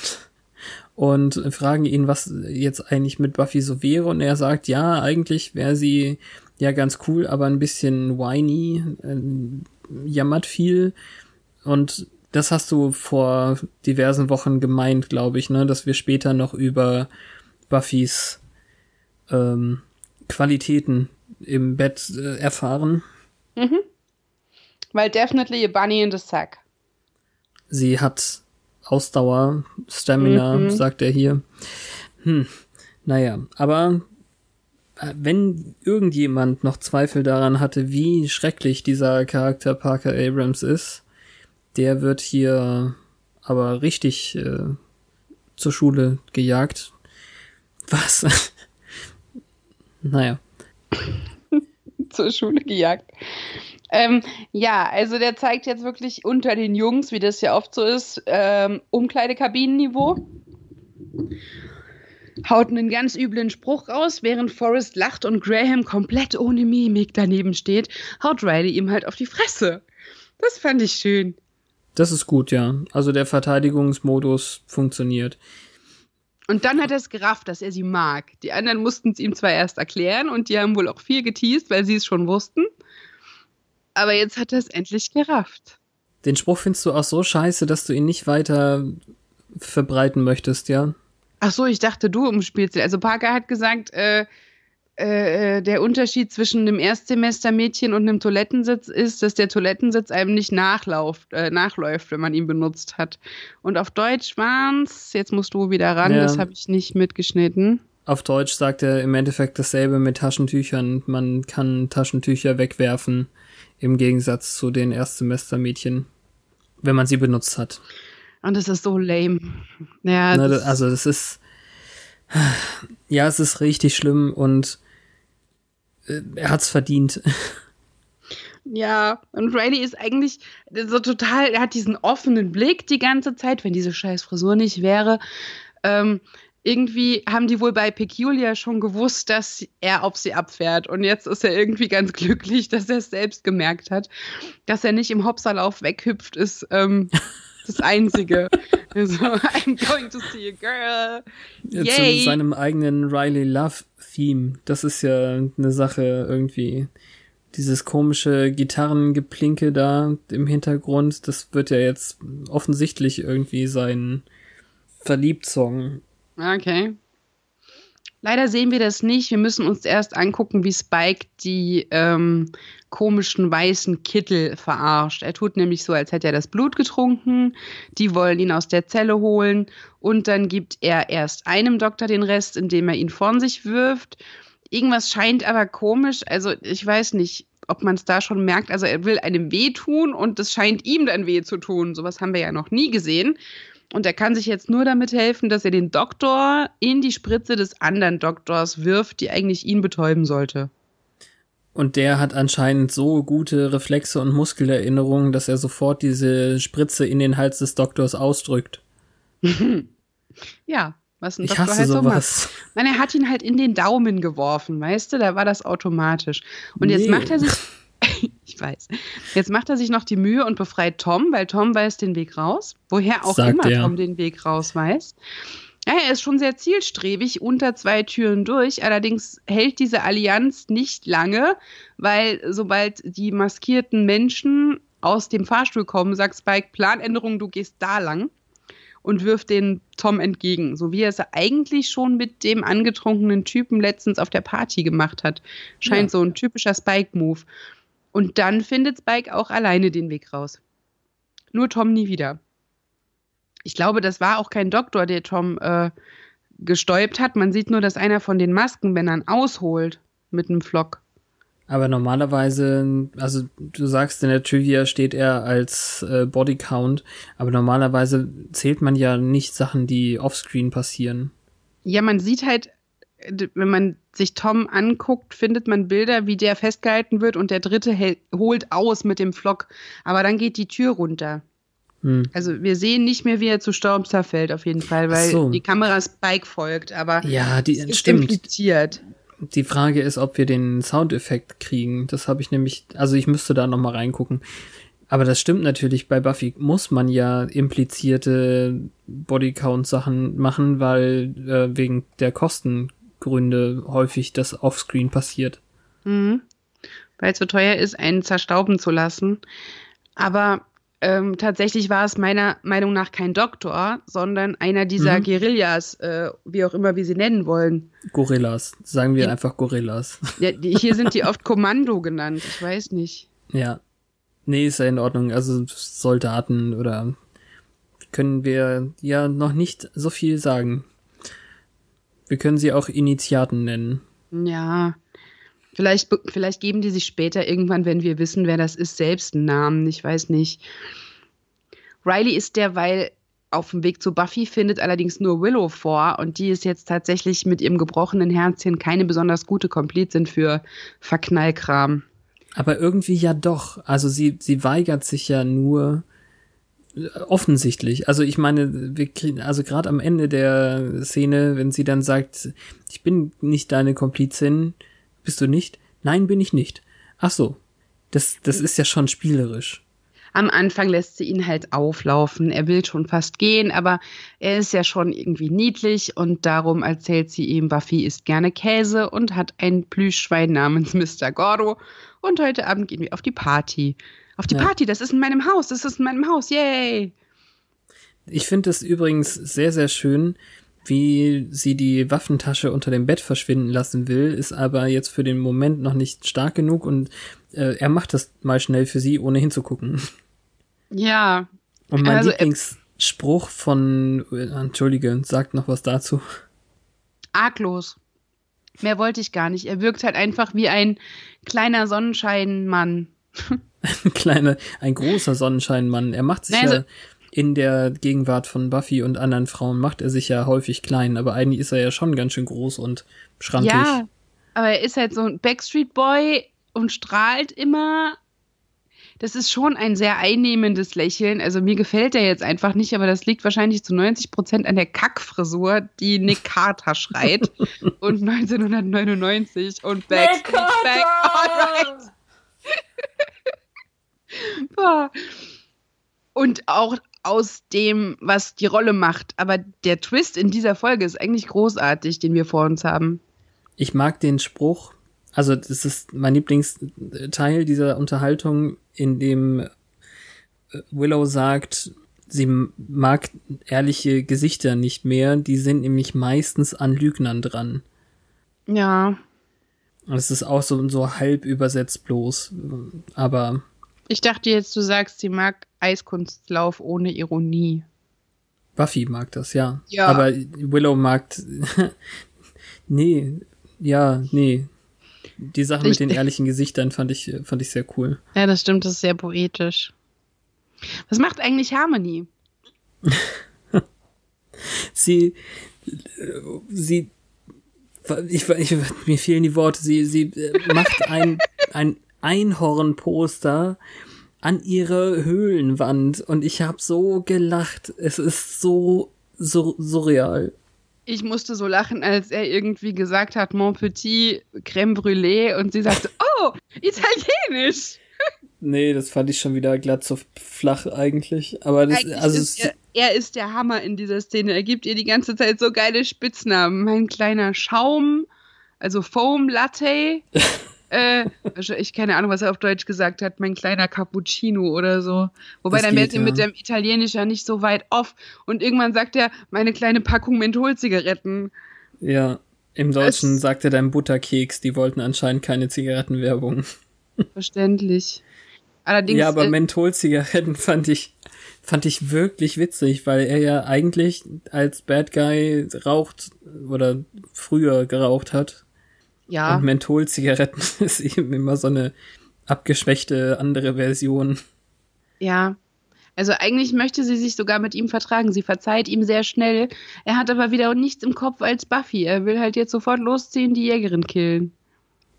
Speaker 1: und fragen ihn, was jetzt eigentlich mit Buffy so wäre. Und er sagt, ja, eigentlich wäre sie ja ganz cool, aber ein bisschen whiny, äh, jammert viel. Und das hast du vor diversen Wochen gemeint, glaube ich, ne, dass wir später noch über Buffys ähm, Qualitäten im Bett äh, erfahren.
Speaker 2: Weil definitely a bunny in the sack.
Speaker 1: Sie hat Ausdauer, Stamina,
Speaker 2: Mhm.
Speaker 1: sagt er hier. Hm, naja, aber äh, wenn irgendjemand noch Zweifel daran hatte, wie schrecklich dieser Charakter Parker Abrams ist, der wird hier aber richtig äh, zur Schule gejagt. Was? [LAUGHS] naja. [LAUGHS]
Speaker 2: zur Schule gejagt. Ähm, ja, also der zeigt jetzt wirklich unter den Jungs, wie das ja oft so ist, ähm, Umkleidekabinenniveau. Haut einen ganz üblen Spruch raus, während Forrest lacht und Graham komplett ohne Mimik daneben steht, haut Riley ihm halt auf die Fresse. Das fand ich schön.
Speaker 1: Das ist gut, ja. Also der Verteidigungsmodus funktioniert.
Speaker 2: Und dann hat er es gerafft, dass er sie mag. Die anderen mussten es ihm zwar erst erklären und die haben wohl auch viel geteased, weil sie es schon wussten. Aber jetzt hat er es endlich gerafft.
Speaker 1: Den Spruch findest du auch so scheiße, dass du ihn nicht weiter verbreiten möchtest, ja?
Speaker 2: Ach so, ich dachte, du umspielst. ihn. Also Parker hat gesagt, äh, äh, der Unterschied zwischen einem Erstsemestermädchen und einem Toilettensitz ist, dass der Toilettensitz einem nicht nachlauft, äh, nachläuft, wenn man ihn benutzt hat. Und auf Deutsch waren's, jetzt musst du wieder ran,
Speaker 1: Ja.
Speaker 2: das habe ich nicht mitgeschnitten.
Speaker 1: Auf Deutsch sagt er im Endeffekt dasselbe mit Taschentüchern. Man kann Taschentücher wegwerfen, im Gegensatz zu den Erstsemestermädchen, wenn man sie benutzt hat.
Speaker 2: Und das ist so lame. Ja,
Speaker 1: Ne,
Speaker 2: das,
Speaker 1: also das ist, Ja, es ist richtig schlimm und äh, er hat's verdient. [LAUGHS]
Speaker 2: Ja, und Riley ist eigentlich so total, er hat diesen offenen Blick die ganze Zeit, wenn diese scheiß Frisur nicht wäre. Ähm, irgendwie haben die wohl bei Peculiar schon gewusst, dass er auf sie abfährt. Und jetzt ist er irgendwie ganz [LAUGHS] glücklich, dass er es selbst gemerkt hat. Dass er nicht im Hopserlauf weghüpft, ist ähm, [LAUGHS] das Einzige. also, I'm going to see a girl.
Speaker 1: Yay. Zu seinem eigenen Riley Love Theme. Das ist ja eine Sache irgendwie. Dieses komische Gitarrengeplinke da im Hintergrund, das wird ja jetzt offensichtlich irgendwie sein Verliebt-Song
Speaker 2: Okay. Leider sehen wir das nicht. Wir müssen uns erst angucken, wie Spike die ähm, komischen weißen Kittel verarscht. Er tut nämlich so, als hätte er das Blut getrunken. Die wollen ihn aus der Zelle holen. Und dann gibt er erst einem Doktor den Rest, indem er ihn von sich wirft. Irgendwas scheint aber komisch. Also ich weiß nicht, ob man es da schon merkt. Also er will einem weh tun und es scheint ihm dann weh zu tun. Sowas haben wir ja noch nie gesehen. Und er kann sich jetzt nur damit helfen, dass er den Doktor in die Spritze des anderen Doktors wirft, die eigentlich ihn betäuben sollte.
Speaker 1: Und der hat anscheinend so gute Reflexe und Muskelerinnerungen, dass er sofort diese Spritze in den Hals des Doktors ausdrückt. [LAUGHS]
Speaker 2: ja, was ein
Speaker 1: ich
Speaker 2: Doktor
Speaker 1: hasse
Speaker 2: halt so
Speaker 1: sowas.
Speaker 2: macht. Nein, er hat ihn halt in den Daumen geworfen, weißt du? Da war das automatisch. Und jetzt
Speaker 1: Nee.
Speaker 2: macht er sich. [LAUGHS] [LAUGHS] ich weiß. Jetzt macht er sich noch die Mühe und befreit Tom, weil Tom weiß den Weg raus. Woher auch
Speaker 1: Sagt
Speaker 2: immer
Speaker 1: er.
Speaker 2: Tom den Weg raus weiß. Ja, er ist schon sehr zielstrebig unter zwei Türen durch. Allerdings hält diese Allianz nicht lange, weil sobald die maskierten Menschen aus dem Fahrstuhl kommen, sagt Spike, Planänderung, du gehst da lang und wirft den Tom entgegen, so wie er es eigentlich schon mit dem angetrunkenen Typen letztens auf der Party gemacht hat. Scheint
Speaker 1: Ja.
Speaker 2: so ein typischer Spike-Move. Und dann findet Spike auch alleine den Weg raus. Nur Tom nie wieder. Ich glaube, das war auch kein Doktor, der Tom äh, gestäubt hat. Man sieht nur, dass einer von den Maskenmännern ausholt mit einem Flock.
Speaker 1: Aber normalerweise, also du sagst, in der Trivia steht er als äh, Bodycount, aber normalerweise zählt man ja nicht Sachen, die offscreen passieren.
Speaker 2: Ja, man sieht halt, wenn man sich Tom anguckt, findet man Bilder, wie der festgehalten wird und der dritte hält, holt aus mit dem Flock. Aber dann geht die Tür runter.
Speaker 1: Hm.
Speaker 2: Also wir sehen nicht mehr, wie er zu Staub zerfällt, auf jeden Fall, weil
Speaker 1: so.
Speaker 2: die Kamera Spike folgt. Aber
Speaker 1: Ja, die
Speaker 2: ist
Speaker 1: stimmt.
Speaker 2: impliziert.
Speaker 1: Die Frage ist, ob wir den Soundeffekt kriegen. Das habe ich nämlich, also ich müsste da noch mal reingucken. Aber das stimmt natürlich. Bei Buffy muss man ja implizierte Bodycount-Sachen machen, weil äh, wegen der Kostengründe häufig das Offscreen passiert.
Speaker 2: Mhm. Weil es so teuer ist, einen zerstauben zu lassen. Aber ähm, tatsächlich war es meiner Meinung nach kein Doktor, sondern einer dieser
Speaker 1: Mhm.
Speaker 2: Guerillas, äh, wie auch immer wir sie nennen wollen.
Speaker 1: Gorillas. Sagen wir
Speaker 2: Ja.
Speaker 1: einfach Gorillas.
Speaker 2: Ja, die, hier sind die [LAUGHS] oft Kommando genannt. Ich weiß nicht.
Speaker 1: ja. Nee, ist ja in Ordnung. Also Soldaten oder können wir ja noch nicht so viel sagen. Wir können sie auch Initiaten nennen.
Speaker 2: Ja. Vielleicht, vielleicht geben die sich später irgendwann, wenn wir wissen, wer das ist, selbst einen Namen. Ich weiß nicht. Riley ist derweil auf dem Weg zu Buffy, findet allerdings nur Willow vor und die ist jetzt tatsächlich mit ihrem gebrochenen Herzchen keine besonders gute Komplizin für Verknallkram.
Speaker 1: Aber irgendwie ja doch. Also sie, sie weigert sich ja nur offensichtlich. Also ich meine, wir kriegen, also gerade am Ende der Szene, wenn sie dann sagt, ich bin nicht deine Komplizin, bist du nicht? Nein, bin ich nicht. Ach so. Das, das ist ja schon spielerisch.
Speaker 2: Am Anfang lässt sie ihn halt auflaufen. Er will schon fast gehen, aber er ist ja schon irgendwie niedlich und darum erzählt sie ihm, Buffy isst gerne Käse und hat ein Plüschschwein namens Mr. Gordo. Und heute Abend gehen wir auf die Party. Auf die
Speaker 1: Ja.
Speaker 2: Party, das ist in meinem Haus, das ist in meinem Haus, yay!
Speaker 1: Ich finde es übrigens sehr, sehr schön, wie sie die Waffentasche unter dem Bett verschwinden lassen will, ist aber jetzt für den Moment noch nicht stark genug und äh, er macht das mal schnell für sie, ohne hinzugucken.
Speaker 2: Ja,
Speaker 1: Und mein
Speaker 2: Also, er-
Speaker 1: Lieblingsspruch von, äh, entschuldige, sagt noch was dazu.
Speaker 2: arglos. Mehr wollte ich gar nicht. Er wirkt halt einfach wie ein kleiner Sonnenscheinmann. [LAUGHS] [LAUGHS]
Speaker 1: Ein kleiner, ein großer Sonnenscheinmann. Er macht sich
Speaker 2: Also,
Speaker 1: ja in der Gegenwart von Buffy und anderen Frauen macht er sich ja häufig klein, aber eigentlich ist er ja schon ganz schön groß und schrankig.
Speaker 2: Ja, aber er ist halt so ein Backstreet Boy und strahlt immer. Das ist schon ein sehr einnehmendes Lächeln. Also mir gefällt er jetzt einfach nicht, aber das liegt wahrscheinlich zu 90 Prozent an der Kackfrisur, die Nick Carter schreit. [LAUGHS] und 1999 und Backstreet Back. Alright. [LAUGHS] Und auch aus dem, was die Rolle macht. Aber der Twist in dieser Folge ist eigentlich großartig, den wir vor uns haben.
Speaker 1: Ich mag den Spruch, also das ist mein Lieblingsteil dieser Unterhaltung, in dem äh, Willow sagt, sie mag ehrliche Gesichter nicht mehr, die sind nämlich meistens an Lügnern dran.
Speaker 2: Ja.
Speaker 1: Das ist auch so, so halb übersetzt bloß, aber.
Speaker 2: Ich dachte jetzt, du sagst, sie mag Eiskunstlauf ohne Ironie.
Speaker 1: Buffy mag das, ja.
Speaker 2: Ja.
Speaker 1: Aber Willow mag. [LAUGHS] nee, ja, nee. Die Sache mit den ehrlichen Gesichtern fand ich, fand ich sehr cool.
Speaker 2: Ja, das stimmt, das ist sehr poetisch. Was macht eigentlich Harmony? [LAUGHS]
Speaker 1: Sie, sie, ich, ich, mir fehlen die Worte. Sie, sie äh, macht ein, [LAUGHS] ein Einhornposter an ihre Höhlenwand und ich habe so gelacht. Es ist so, so surreal.
Speaker 2: Ich musste so lachen, als er irgendwie gesagt hat, Mon Petit Crème Brûlée und sie sagte, [LAUGHS] oh, italienisch.
Speaker 1: Nee, das fand ich schon wieder glatt so flach eigentlich. Aber das,
Speaker 2: Eigentlich
Speaker 1: also
Speaker 2: ist er, er ist der Hammer in dieser Szene. Er gibt ihr die ganze Zeit so geile Spitznamen. Mein kleiner Schaum, also Foam Latte. [LAUGHS] äh, also ich keine Ahnung, was er auf Deutsch gesagt hat. Mein kleiner Cappuccino oder so. Wobei
Speaker 1: Das
Speaker 2: dann wird
Speaker 1: geht,
Speaker 2: mit
Speaker 1: ja.
Speaker 2: dem Italienisch ja nicht so weit off. Und irgendwann sagt er, meine kleine Packung Mentholzigaretten.
Speaker 1: ja. Im Deutschen
Speaker 2: Es-
Speaker 1: sagte dein Butterkeks, die wollten anscheinend keine Zigarettenwerbung.
Speaker 2: Verständlich. Allerdings.
Speaker 1: ja, aber
Speaker 2: äh,
Speaker 1: Mentholzigaretten fand ich, fand ich wirklich witzig, weil er ja eigentlich als Bad Guy raucht oder früher geraucht hat.
Speaker 2: Ja.
Speaker 1: Und Mentholzigaretten [LAUGHS] ist eben immer so eine abgeschwächte andere Version.
Speaker 2: Ja. Also eigentlich möchte sie sich sogar mit ihm vertragen. Sie verzeiht ihm sehr schnell. Er hat aber wieder nichts im Kopf als Buffy. Er will halt jetzt sofort losziehen, die Jägerin killen.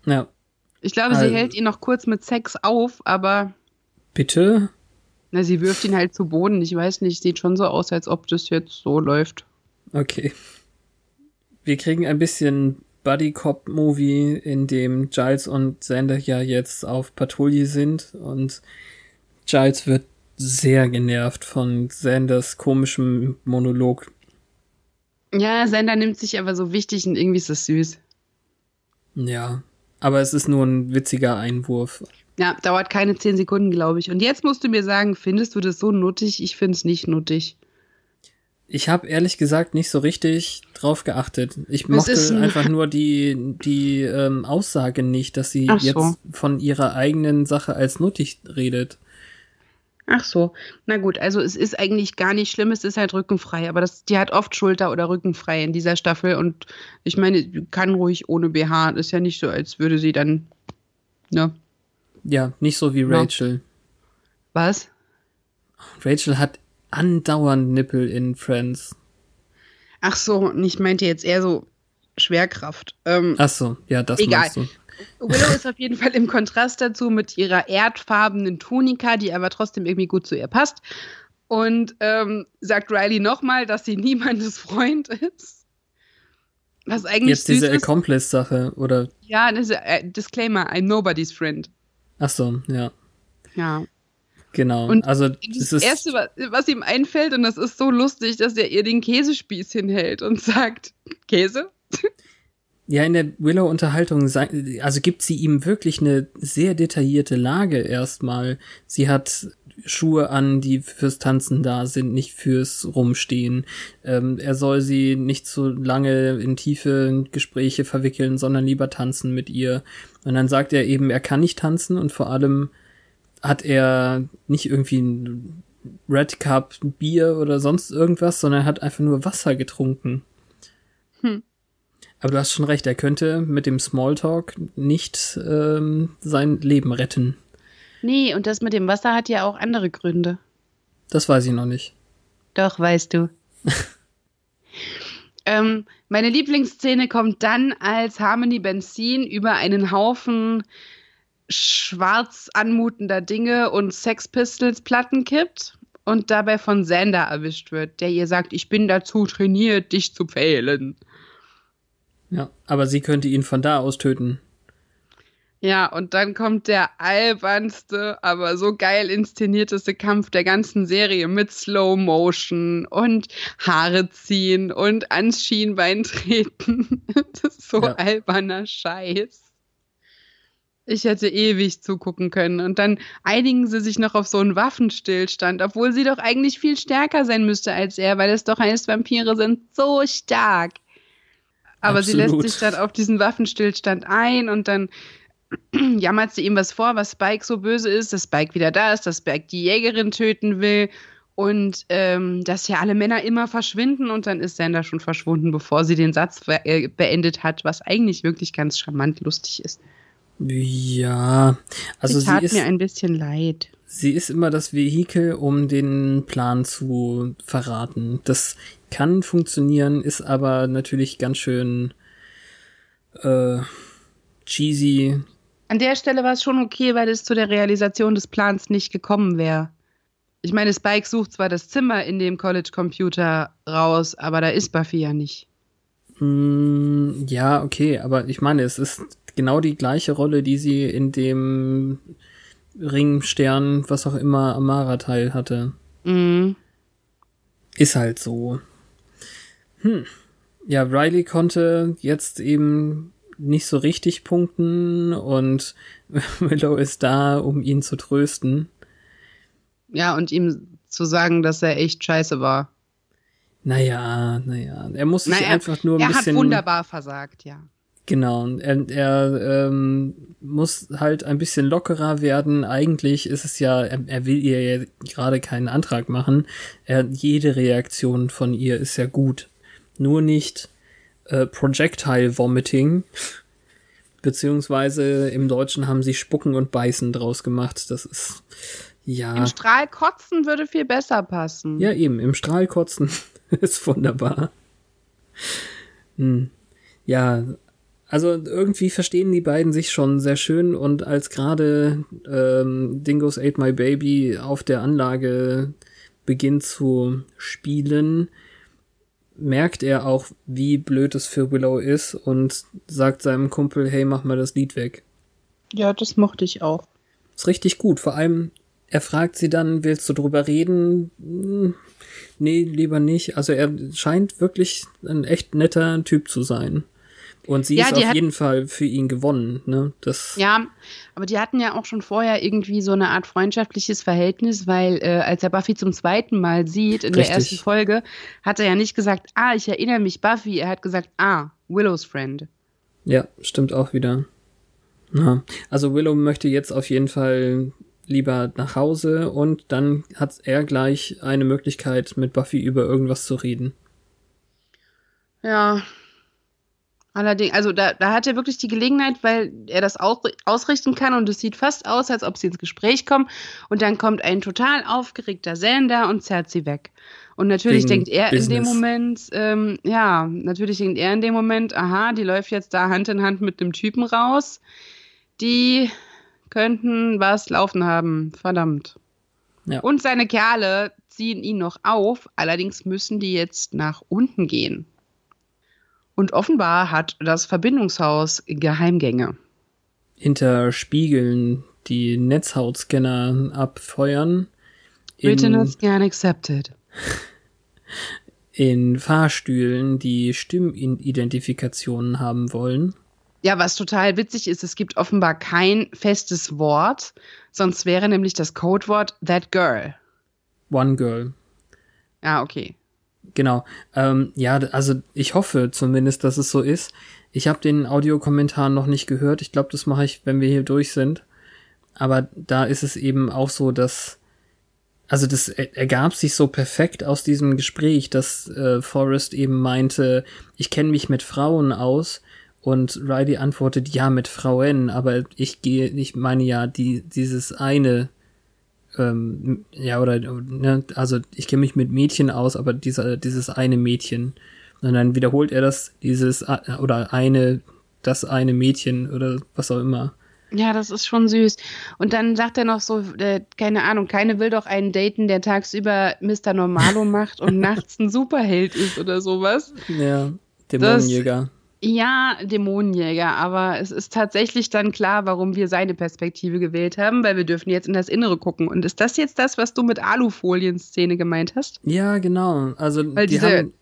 Speaker 1: Ja.
Speaker 2: Ich glaube,
Speaker 1: Also-
Speaker 2: sie hält ihn noch kurz mit Sex auf, aber
Speaker 1: Bitte?
Speaker 2: na, sie wirft ihn halt zu Boden. Ich weiß nicht, sieht schon so aus, als ob das jetzt so läuft.
Speaker 1: Okay. Wir kriegen ein bisschen Buddy Cop Movie, in dem Giles und Xander ja jetzt auf Patrouille sind und Giles wird sehr genervt von Xanders komischem Monolog.
Speaker 2: Ja, Sender nimmt sich aber so wichtig und irgendwie ist das süß.
Speaker 1: Ja, aber es ist nur ein witziger Einwurf.
Speaker 2: Ja, dauert keine zehn Sekunden, glaube ich. Und jetzt musst du mir sagen, findest du das so nuttig? Ich finde es nicht nuttig.
Speaker 1: Ich habe ehrlich gesagt nicht so richtig drauf geachtet. Ich mochte
Speaker 2: ein-
Speaker 1: einfach nur die, die ähm, Aussage nicht, dass sie
Speaker 2: Ach so.
Speaker 1: jetzt von ihrer eigenen Sache als nuttig redet.
Speaker 2: Ach so. Na gut, also es ist eigentlich gar nicht schlimm, es ist halt rückenfrei, aber das, die hat oft Schulter- oder Rückenfrei in dieser Staffel und ich meine, kann ruhig ohne BH. Ist ja nicht so, als würde sie dann. Ne?
Speaker 1: Ja, nicht so wie
Speaker 2: Ja.
Speaker 1: Rachel.
Speaker 2: Was?
Speaker 1: Rachel hat andauernd Nippel in Friends.
Speaker 2: Ach so, und ich meinte jetzt eher so Schwerkraft. Ähm,
Speaker 1: Ach so, ja, das
Speaker 2: Egal.
Speaker 1: meinst du.
Speaker 2: Willow [LAUGHS] ist auf jeden Fall im Kontrast dazu mit ihrer erdfarbenen Tunika, die aber trotzdem irgendwie gut zu ihr passt. Und ähm, sagt Riley nochmal, dass sie niemandes Freund ist. Was eigentlich
Speaker 1: Jetzt diese. Accomplice-Sache, oder?
Speaker 2: Ja, das ist, äh, Disclaimer, I'm nobody's friend.
Speaker 1: Ach so, ja,
Speaker 2: Ja.
Speaker 1: Genau.
Speaker 2: Und
Speaker 1: also,
Speaker 2: Das
Speaker 1: ist,
Speaker 2: Erste, was, was ihm einfällt, und das ist so lustig, dass er ihr den Käsespieß hinhält und sagt, Käse?
Speaker 1: ja, in der Willow-Unterhaltung, also gibt sie ihm wirklich eine sehr detaillierte Lage erstmal. Sie hat Schuhe an, die fürs Tanzen da sind, nicht fürs Rumstehen. Ähm, er soll sie nicht so lange in tiefe Gespräche verwickeln, sondern lieber tanzen mit ihr. Und dann sagt er eben, er kann nicht tanzen und vor allem hat er nicht irgendwie ein Red Cup Bier oder sonst irgendwas, sondern er hat einfach nur Wasser getrunken.
Speaker 2: Hm.
Speaker 1: Aber du hast schon recht, er könnte mit dem Smalltalk nicht ähm, sein Leben retten.
Speaker 2: Nee, und das mit dem Wasser hat ja auch andere Gründe.
Speaker 1: Das weiß ich noch nicht.
Speaker 2: Doch, weißt du. [LAUGHS] ähm, meine Lieblingsszene kommt dann, als Harmony Benzin über einen Haufen schwarz anmutender Dinge und Sex Pistols Platten kippt und dabei von Xander erwischt wird, der ihr sagt, ich bin dazu trainiert, dich zu pfählen.
Speaker 1: Ja, aber sie könnte ihn von da aus töten.
Speaker 2: Ja, und dann kommt der albernste, aber so geil inszenierteste Kampf der ganzen Serie mit Slow Motion und Haare ziehen und ans Schienbein treten. [LAUGHS] das ist so ja. alberner Scheiß. Ich hätte ewig zugucken können. Und dann einigen sie sich noch auf so einen Waffenstillstand, obwohl sie doch eigentlich viel stärker sein müsste als er, weil es doch heißt, Vampire sind so stark. Aber Absolut. sie lässt sich dann auf diesen Waffenstillstand ein und dann [CLEARS THROAT] jammert sie ihm was vor, was Spike so böse ist, dass Spike wieder da ist, dass Spike die Jägerin töten will und ähm, dass ja alle Männer immer verschwinden und dann ist Sander schon verschwunden, bevor sie den Satz äh, beendet hat, was eigentlich wirklich ganz charmant lustig ist.
Speaker 1: Ja, also
Speaker 2: sie, tat
Speaker 1: sie ist
Speaker 2: mir ein bisschen leid.
Speaker 1: Sie ist immer das Vehikel, um den Plan zu verraten. Das kann funktionieren, ist aber natürlich ganz schön äh, cheesy.
Speaker 2: An der Stelle war es schon okay, weil es zu der Realisation des Plans nicht gekommen wäre. Ich meine, Spike sucht zwar das Zimmer in dem College-Computer raus, aber da ist Buffy ja nicht.
Speaker 1: Mm, ja, okay, aber ich meine, es ist genau die gleiche Rolle, die sie in dem Ringstern, was auch immer, Amara-Teil hatte.
Speaker 2: Mhm.
Speaker 1: Ist halt so. Hm. Ja, Riley konnte jetzt eben nicht so richtig punkten und [LAUGHS] Willow ist da, um ihn zu trösten.
Speaker 2: Ja, und ihm zu sagen, dass er echt scheiße war.
Speaker 1: Naja, naja. Er muss sich naja, einfach nur ein
Speaker 2: er
Speaker 1: bisschen.
Speaker 2: Er hat wunderbar versagt, ja.
Speaker 1: Genau, er, er ähm, muss halt ein bisschen lockerer werden. Eigentlich ist es ja, er, er will ihr ja gerade keinen Antrag machen. Er, jede Reaktion von ihr ist ja gut. Nur nicht äh, Projectile Vomiting. Beziehungsweise im Deutschen haben sie Spucken und Beißen draus gemacht. Das ist, ja.
Speaker 2: Im Strahlkotzen würde viel besser passen.
Speaker 1: Ja, eben, im Strahlkotzen [LAUGHS] ist wunderbar. Hm. Ja, also irgendwie verstehen die beiden sich schon sehr schön und als gerade ähm, Dingo's Ate My Baby auf der Anlage beginnt zu spielen, merkt er auch, wie blöd es für Willow ist und sagt seinem Kumpel, hey, mach mal das Lied weg.
Speaker 2: Ja, das mochte ich auch.
Speaker 1: Ist richtig gut. Vor allem, er fragt sie dann, willst du drüber reden? Hm, nee, lieber nicht. Also er scheint wirklich ein echt netter Typ zu sein. Und sie ja, ist auf jeden Fall für ihn gewonnen, ne? Das
Speaker 2: ja, aber die hatten ja auch schon vorher irgendwie so eine Art freundschaftliches Verhältnis, weil äh, als er Buffy zum zweiten Mal sieht in Richtig. der ersten Folge, hat er ja nicht gesagt, ah, ich erinnere mich Buffy, er hat gesagt, ah, Willows Friend.
Speaker 1: Ja, stimmt auch wieder. Ja. Also Willow möchte jetzt auf jeden Fall lieber nach Hause und dann hat er gleich eine Möglichkeit, mit Buffy über irgendwas zu reden.
Speaker 2: Ja, Allerdings, also da, da hat er wirklich die Gelegenheit, weil er das auch ausrichten kann und es sieht fast aus, als ob sie ins Gespräch kommen und dann kommt ein total aufgeregter Sender und zerrt sie weg. Und natürlich Wegen denkt er Business. in dem Moment, ähm, ja, natürlich denkt er in dem Moment, aha, die läuft jetzt da Hand in Hand mit dem Typen raus. Die könnten was laufen haben, verdammt. Ja. Und seine Kerle ziehen ihn noch auf, allerdings müssen die jetzt nach unten gehen. Und offenbar hat das Verbindungshaus Geheimgänge.
Speaker 1: Hinter Spiegeln, die Netzhautscanner abfeuern.
Speaker 2: Written scan accepted. [LAUGHS]
Speaker 1: In Fahrstühlen, die Stimmidentifikationen haben wollen.
Speaker 2: Ja, was total witzig ist, es gibt offenbar kein festes Wort, sonst wäre nämlich das Codewort that girl.
Speaker 1: One girl.
Speaker 2: Ja, okay.
Speaker 1: Genau. Ähm, ja, also ich hoffe zumindest, dass es so ist. Ich habe den Audiokommentar noch nicht gehört. Ich glaube, das mache ich, wenn wir hier durch sind. Aber da ist es eben auch so, dass also das ergab sich so perfekt aus diesem Gespräch, dass äh, Forrest eben meinte, ich kenne mich mit Frauen aus und Riley antwortet ja mit Frauen, aber ich gehe, ich meine ja die dieses eine ähm, ja, oder, ne, also ich kenne mich mit Mädchen aus, aber dieser, dieses eine Mädchen. Und dann wiederholt er das, dieses, oder eine, das eine Mädchen oder was auch immer.
Speaker 2: Ja, das ist schon süß. Und dann sagt er noch so, äh, keine Ahnung, keine will doch einen daten, der tagsüber Mr. Normalo [LAUGHS] macht und nachts ein Superheld ist oder sowas.
Speaker 1: Ja, Dämonenjäger.
Speaker 2: Ja, Dämonenjäger, aber es ist tatsächlich dann klar, warum wir seine Perspektive gewählt haben, weil wir dürfen jetzt in das Innere gucken. Und ist das jetzt das, was du mit Alufolien-Szene gemeint hast?
Speaker 1: Ja, genau. Also
Speaker 2: weil
Speaker 1: die
Speaker 2: diese
Speaker 1: haben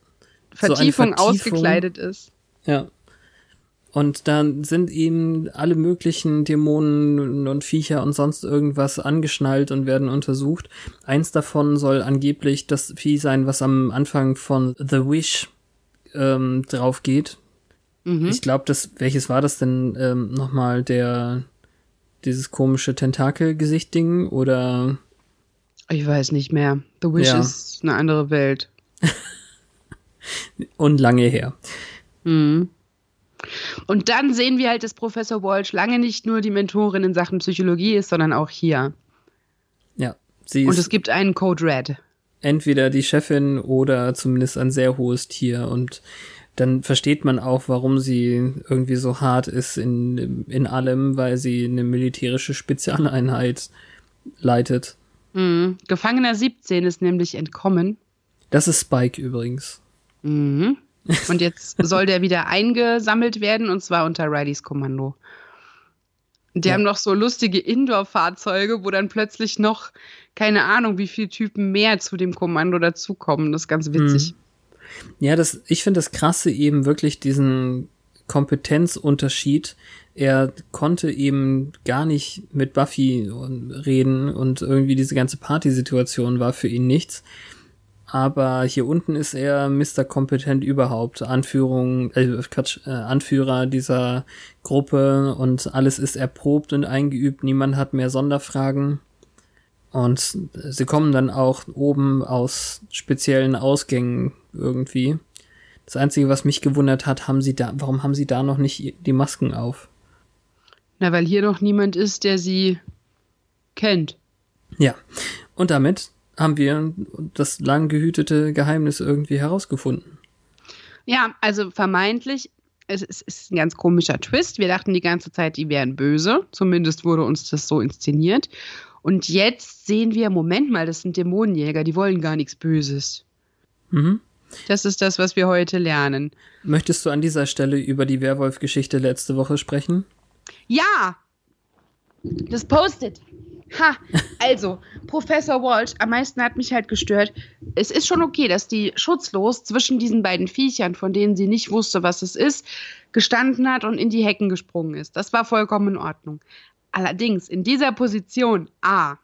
Speaker 2: Vertiefung,
Speaker 1: so Vertiefung
Speaker 2: ausgekleidet ist.
Speaker 1: Ja. Und dann sind ihnen alle möglichen Dämonen und Viecher und sonst irgendwas angeschnallt und werden untersucht. Eins davon soll angeblich das Vieh sein, was am Anfang von The Wish ähm, drauf geht.
Speaker 2: Mhm.
Speaker 1: Ich glaube, das, welches war das denn ähm, nochmal? Der, dieses komische Tentakel-Gesicht-Ding oder?
Speaker 2: Ich weiß nicht mehr. The Wish
Speaker 1: Ja.
Speaker 2: ist eine andere Welt. [LAUGHS]
Speaker 1: Und lange her.
Speaker 2: Mhm. Und dann sehen wir halt, dass Professor Walsh lange nicht nur die Mentorin in Sachen Psychologie ist, sondern auch hier.
Speaker 1: Ja. Sie
Speaker 2: Und
Speaker 1: ist
Speaker 2: es gibt einen Code Red.
Speaker 1: entweder die Chefin oder zumindest ein sehr hohes Tier und dann versteht man auch, warum sie irgendwie so hart ist in, in allem, weil sie eine militärische Spezialeinheit leitet.
Speaker 2: Mhm. Gefangener 17 ist nämlich entkommen.
Speaker 1: Das ist Spike übrigens.
Speaker 2: Mhm. Und jetzt [LAUGHS] soll der wieder eingesammelt werden und zwar unter Rileys Kommando. Die
Speaker 1: Ja.
Speaker 2: haben noch so lustige Indoor-Fahrzeuge, wo dann plötzlich noch, keine Ahnung, wie viele Typen mehr zu dem Kommando dazukommen. Das ist ganz witzig.
Speaker 1: Ja, das, ich finde das krasse eben wirklich diesen Kompetenzunterschied. Er konnte eben gar nicht mit Buffy reden und irgendwie diese ganze Partysituation war für ihn nichts. Aber hier unten ist er Mr. Kompetent überhaupt. Anführung, äh, Quatsch, äh, Anführer dieser Gruppe und alles ist erprobt und eingeübt. Niemand hat mehr Sonderfragen. Und sie kommen dann auch oben aus speziellen Ausgängen irgendwie. Das Einzige, was mich gewundert hat, haben sie da, warum haben sie da noch nicht die Masken auf?
Speaker 2: Na, weil hier noch niemand ist, der sie kennt.
Speaker 1: Ja. Und damit haben wir das lang gehütete Geheimnis irgendwie herausgefunden.
Speaker 2: Ja, also vermeintlich, es ist, es ist ein ganz komischer Twist. Wir dachten die ganze Zeit, die wären böse. Zumindest wurde uns das so inszeniert. Und jetzt sehen wir, Moment mal, das sind Dämonenjäger, die wollen gar nichts Böses.
Speaker 1: Mhm.
Speaker 2: Das ist das, was wir heute lernen.
Speaker 1: Möchtest du an dieser Stelle über die Werwolf-Geschichte letzte Woche sprechen?
Speaker 2: Ja! Das Post-it. Ha! Also, [LAUGHS] Professor Walsh, am meisten hat mich halt gestört. Es ist schon okay, dass die schutzlos zwischen diesen beiden Viechern, von denen sie nicht wusste, was es ist, gestanden hat und in die Hecken gesprungen ist. Das war vollkommen in Ordnung. Allerdings, in dieser Position, A,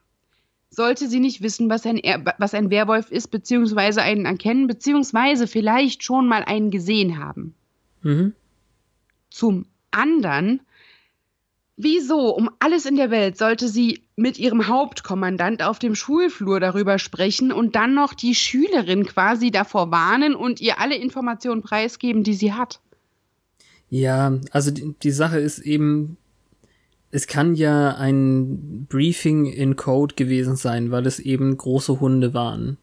Speaker 2: sollte sie nicht wissen, was ein, was ein Werwolf ist, beziehungsweise einen erkennen, beziehungsweise vielleicht schon mal einen gesehen haben.
Speaker 1: Mhm.
Speaker 2: Zum anderen, wieso um alles in der Welt sollte sie mit ihrem Hauptkommandant auf dem Schulflur darüber sprechen und dann noch die Schülerin quasi davor warnen und ihr alle Informationen preisgeben, die sie hat?
Speaker 1: Ja, also die, die Sache ist eben, es kann ja ein Briefing in Code gewesen sein, weil es eben große Hunde waren.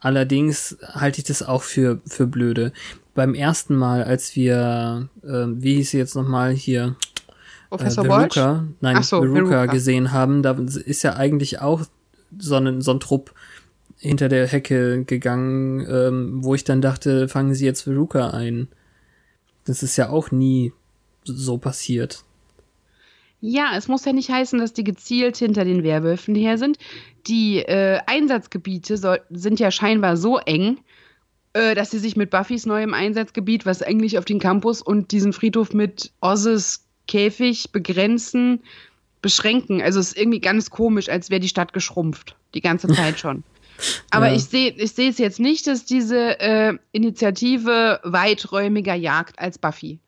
Speaker 1: Allerdings halte ich das auch für, für blöde. Beim ersten Mal, als wir, äh, wie hieß sie jetzt nochmal hier,
Speaker 2: Professor
Speaker 1: äh? Veruca, nein,
Speaker 2: so,
Speaker 1: Veruca,
Speaker 2: Veruca.
Speaker 1: gesehen haben, da ist ja eigentlich auch so ein, so ein Trupp hinter der Hecke gegangen, ähm, wo ich dann dachte, fangen sie jetzt Veruca ein. Das ist ja auch nie so passiert.
Speaker 2: Ja, es muss ja nicht heißen, dass die gezielt hinter den Werwölfen her sind. Die äh, Einsatzgebiete soll, sind ja scheinbar so eng, äh, dass sie sich mit Buffys neuem Einsatzgebiet, was eigentlich auf den Campus und diesen Friedhof mit Osses Käfig begrenzen, beschränken. Also es ist irgendwie ganz komisch, als wäre die Stadt geschrumpft. Die ganze [LAUGHS] Zeit schon. Aber
Speaker 1: Ja.
Speaker 2: ich sehe ich sehe es jetzt nicht, dass diese äh, Initiative weiträumiger jagt als Buffy.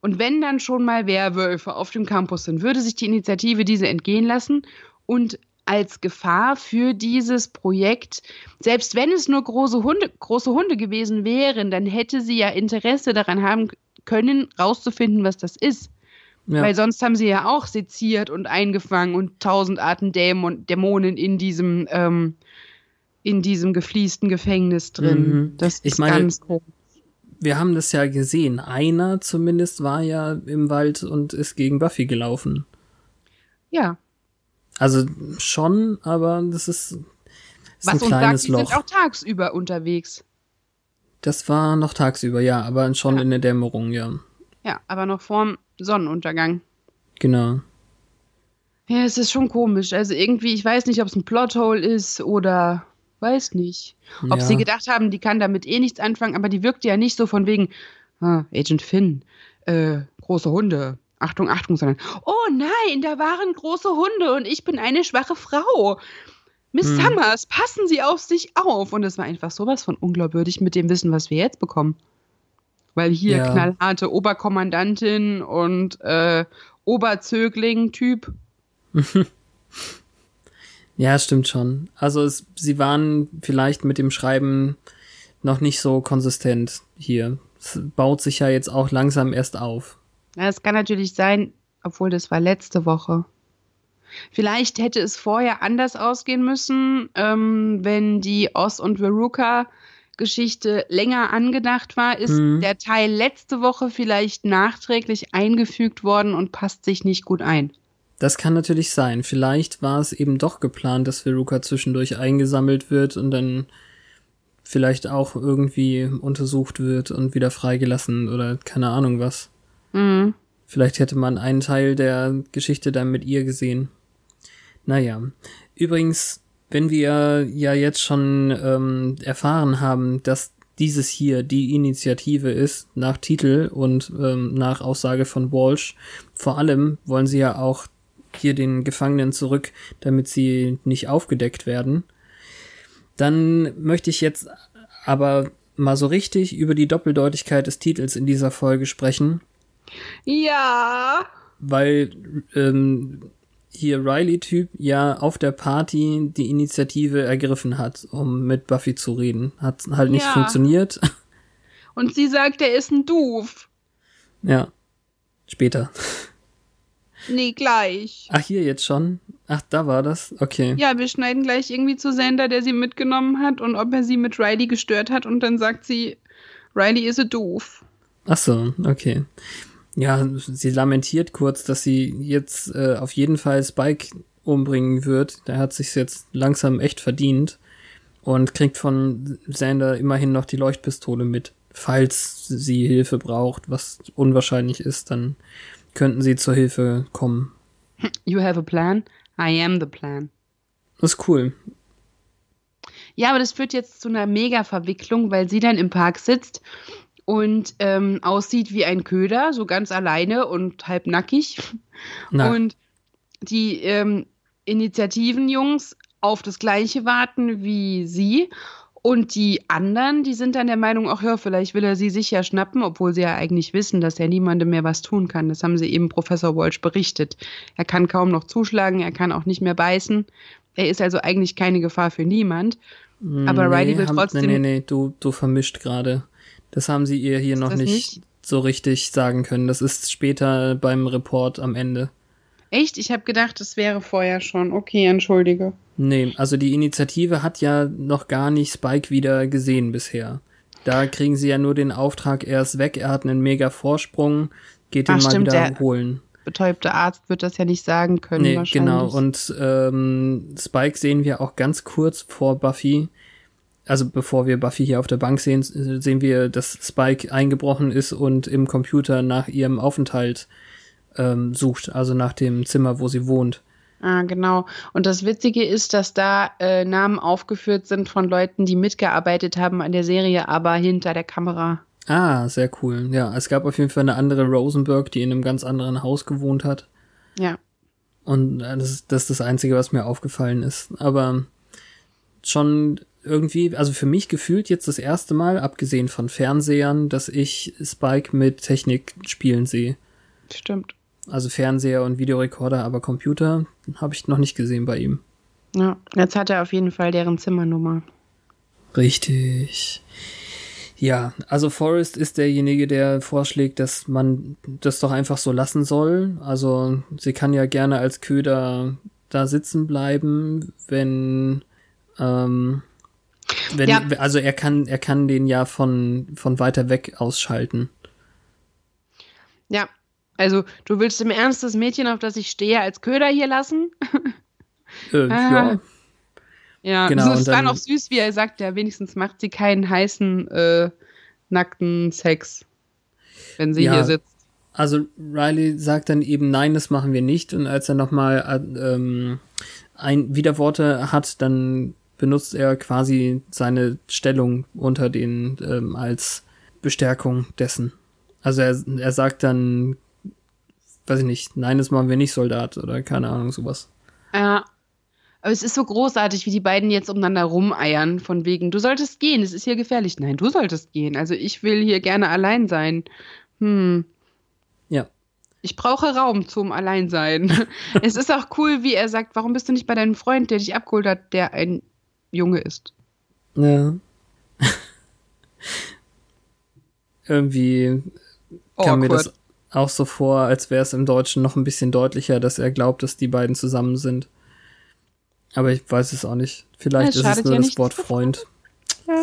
Speaker 2: Und wenn dann schon mal Werwölfe auf dem Campus sind, würde sich die Initiative diese entgehen lassen und als Gefahr für dieses Projekt, selbst wenn es nur große Hunde, große Hunde gewesen wären, dann hätte sie ja Interesse daran haben können, rauszufinden, was das ist. Ja. Weil sonst haben sie ja auch seziert und eingefangen und tausend Arten Dämon, Dämonen in diesem, ähm, in diesem gefliesten Gefängnis drin. Mhm. Das ist
Speaker 1: ich meine, ganz komisch. Wir haben das ja gesehen. Einer zumindest war ja im Wald und ist gegen Buffy gelaufen.
Speaker 2: Ja.
Speaker 1: Also schon, aber das ist, ist
Speaker 2: Was ein kleines sagt, Loch. Die sind auch tagsüber unterwegs.
Speaker 1: Das war noch tagsüber, ja, aber schon ja. in der Dämmerung, ja.
Speaker 2: Ja, aber noch vorm Sonnenuntergang.
Speaker 1: Genau.
Speaker 2: Ja, es ist schon komisch. Also irgendwie, ich weiß nicht, ob es ein Plothole ist oder weiß nicht. Ob ja. sie gedacht haben, die kann damit eh nichts anfangen, aber die wirkte ja nicht so von wegen, ah, Agent Finn, äh, große Hunde, Achtung, Achtung, sondern, oh nein, da waren große Hunde und ich bin eine schwache Frau. Miss hm. Summers, passen Sie auf sich auf. Und es war einfach sowas von unglaubwürdig mit dem Wissen, was wir jetzt bekommen. Weil hier ja. knallharte Oberkommandantin und äh, Oberzögling-Typ. [LAUGHS]
Speaker 1: ja, stimmt schon. Also es, sie waren vielleicht mit dem Schreiben noch nicht so konsistent hier. Es baut sich ja jetzt auch langsam erst auf.
Speaker 2: Ja, es kann natürlich sein, obwohl das war letzte Woche. Vielleicht hätte es vorher anders ausgehen müssen, ähm, wenn die Oz und Veruca Geschichte länger angedacht war, ist mhm. der Teil letzte Woche vielleicht nachträglich eingefügt worden und passt sich nicht gut ein.
Speaker 1: Das kann natürlich sein. Vielleicht war es eben doch geplant, dass Veruca zwischendurch eingesammelt wird und dann vielleicht auch irgendwie untersucht wird und wieder freigelassen oder keine Ahnung was. Mhm. Vielleicht hätte man einen Teil der Geschichte dann mit ihr gesehen. Naja. Übrigens, wenn wir ja jetzt schon ähm, erfahren haben, dass dieses hier die Initiative ist, nach Titel und ähm, nach Aussage von Walsh, vor allem wollen sie ja auch hier den Gefangenen zurück, damit sie nicht aufgedeckt werden. Dann möchte ich jetzt aber mal so richtig über die Doppeldeutigkeit des Titels in dieser Folge sprechen.
Speaker 2: Ja.
Speaker 1: Weil ähm, hier Riley-Typ ja auf der Party die Initiative ergriffen hat, um mit Buffy zu reden. Hat halt nicht ja. funktioniert.
Speaker 2: Und sie sagt, er ist ein Doof.
Speaker 1: Ja. Später.
Speaker 2: Nee, gleich.
Speaker 1: Ach, hier jetzt schon? Ach, da war das? Okay.
Speaker 2: Ja, wir schneiden gleich irgendwie zu Sander, der sie mitgenommen hat und ob er sie mit Riley gestört hat und dann sagt sie, Riley ist doof.
Speaker 1: Ach so, okay. Ja, sie lamentiert kurz, dass sie jetzt äh, auf jeden Fall Spike umbringen wird. Der hat sich jetzt langsam echt verdient und kriegt von Sander immerhin noch die Leuchtpistole mit. Falls sie Hilfe braucht, was unwahrscheinlich ist, dann könnten sie zur Hilfe kommen. [LAUGHS]
Speaker 2: You have a plan? I am the plan.
Speaker 1: Das ist cool.
Speaker 2: Ja, aber das führt jetzt zu einer Mega-Verwicklung, weil sie dann im Park sitzt und ähm, aussieht wie ein Köder, so ganz alleine und halb nackig. Na. Und die ähm, Initiativenjungs auf das Gleiche warten wie sie. Und die anderen, die sind dann der Meinung, ach ja, vielleicht will er sie sich ja schnappen, obwohl sie ja eigentlich wissen, dass er niemandem mehr was tun kann. Das haben sie eben Professor Walsh berichtet. Er kann kaum noch zuschlagen, er kann auch nicht mehr beißen. Er ist also eigentlich keine Gefahr für niemand. Aber
Speaker 1: nee, Riley will trotzdem. Nee, nee, nee, du, du vermischt gerade. Das haben sie ihr hier noch nicht, nicht, so richtig sagen können. Das ist später beim Report am Ende.
Speaker 2: Echt? Ich habe gedacht, das wäre vorher schon. Okay, entschuldige.
Speaker 1: Nee, also die Initiative hat ja noch gar nicht Spike wieder gesehen bisher. Da kriegen sie ja nur den Auftrag, er ist weg, er hat einen mega Vorsprung, geht ihn Ach, mal stimmt, wieder holen.
Speaker 2: Betäubte Arzt wird das ja nicht sagen können. Nee,
Speaker 1: genau. Und ähm, Spike sehen wir auch ganz kurz vor Buffy also bevor wir Buffy hier auf der Bank sehen, sehen wir, dass Spike eingebrochen ist und im Computer nach ihrem Aufenthalt ähm, sucht, also nach dem Zimmer, wo sie wohnt.
Speaker 2: Ah, genau. Und das Witzige ist, dass da äh, Namen aufgeführt sind von Leuten, die mitgearbeitet haben an der Serie, aber hinter der Kamera.
Speaker 1: Ah, sehr cool. Ja, es gab auf jeden Fall eine andere Rosenberg, die in einem ganz anderen Haus gewohnt hat.
Speaker 2: Ja.
Speaker 1: Und äh, das, das ist das Einzige, was mir aufgefallen ist. Aber schon irgendwie, also für mich gefühlt jetzt das erste Mal, abgesehen von Fernsehern, dass ich Spike mit Technik spielen sehe.
Speaker 2: Stimmt.
Speaker 1: Also Fernseher und Videorekorder, aber Computer habe ich noch nicht gesehen bei ihm.
Speaker 2: Ja, jetzt hat er auf jeden Fall deren Zimmernummer.
Speaker 1: Richtig. Ja, also Forrest ist derjenige, der vorschlägt, dass man das doch einfach so lassen soll. Also sie kann ja gerne als Köder da sitzen bleiben, wenn ähm, wenn
Speaker 2: Ja.
Speaker 1: also er kann er kann den ja von von weiter weg ausschalten.
Speaker 2: Ja, also du willst im Ernst das Mädchen, auf das ich stehe, als Köder hier lassen?
Speaker 1: Äh,
Speaker 2: Ah.
Speaker 1: ja.
Speaker 2: Ja,
Speaker 1: Genau,
Speaker 2: also
Speaker 1: und
Speaker 2: es war
Speaker 1: dann-
Speaker 2: noch süß, wie er sagt, ja, wenigstens macht sie keinen heißen, äh, nackten Sex, wenn sie
Speaker 1: Ja.
Speaker 2: hier sitzt.
Speaker 1: Also Riley sagt dann eben, nein, das machen wir nicht. Und als er nochmal ähm, ein Widerworte hat, dann benutzt er quasi seine Stellung unter den ähm, als Bestärkung dessen. Also er, er sagt dann, weiß ich nicht, nein, das machen wir nicht, Soldat oder keine Ahnung, sowas.
Speaker 2: Ja. Aber es ist so großartig, wie die beiden jetzt umeinander rumeiern, von wegen, du solltest gehen, es ist hier gefährlich. Nein, du solltest gehen. Also ich will hier gerne allein sein. Hm.
Speaker 1: Ja.
Speaker 2: Ich brauche Raum zum Alleinsein. [LAUGHS] es ist auch cool, wie er sagt, warum bist du nicht bei deinem Freund, der dich abgeholt hat, der ein Junge ist?
Speaker 1: Ja. [LAUGHS] Irgendwie kam mir das auch so vor, als wäre es im Deutschen noch ein bisschen deutlicher, dass er glaubt, dass die beiden zusammen sind. Aber ich weiß es auch nicht. Vielleicht
Speaker 2: Ja,
Speaker 1: ist es nur das. Wort Freund.
Speaker 2: Ja.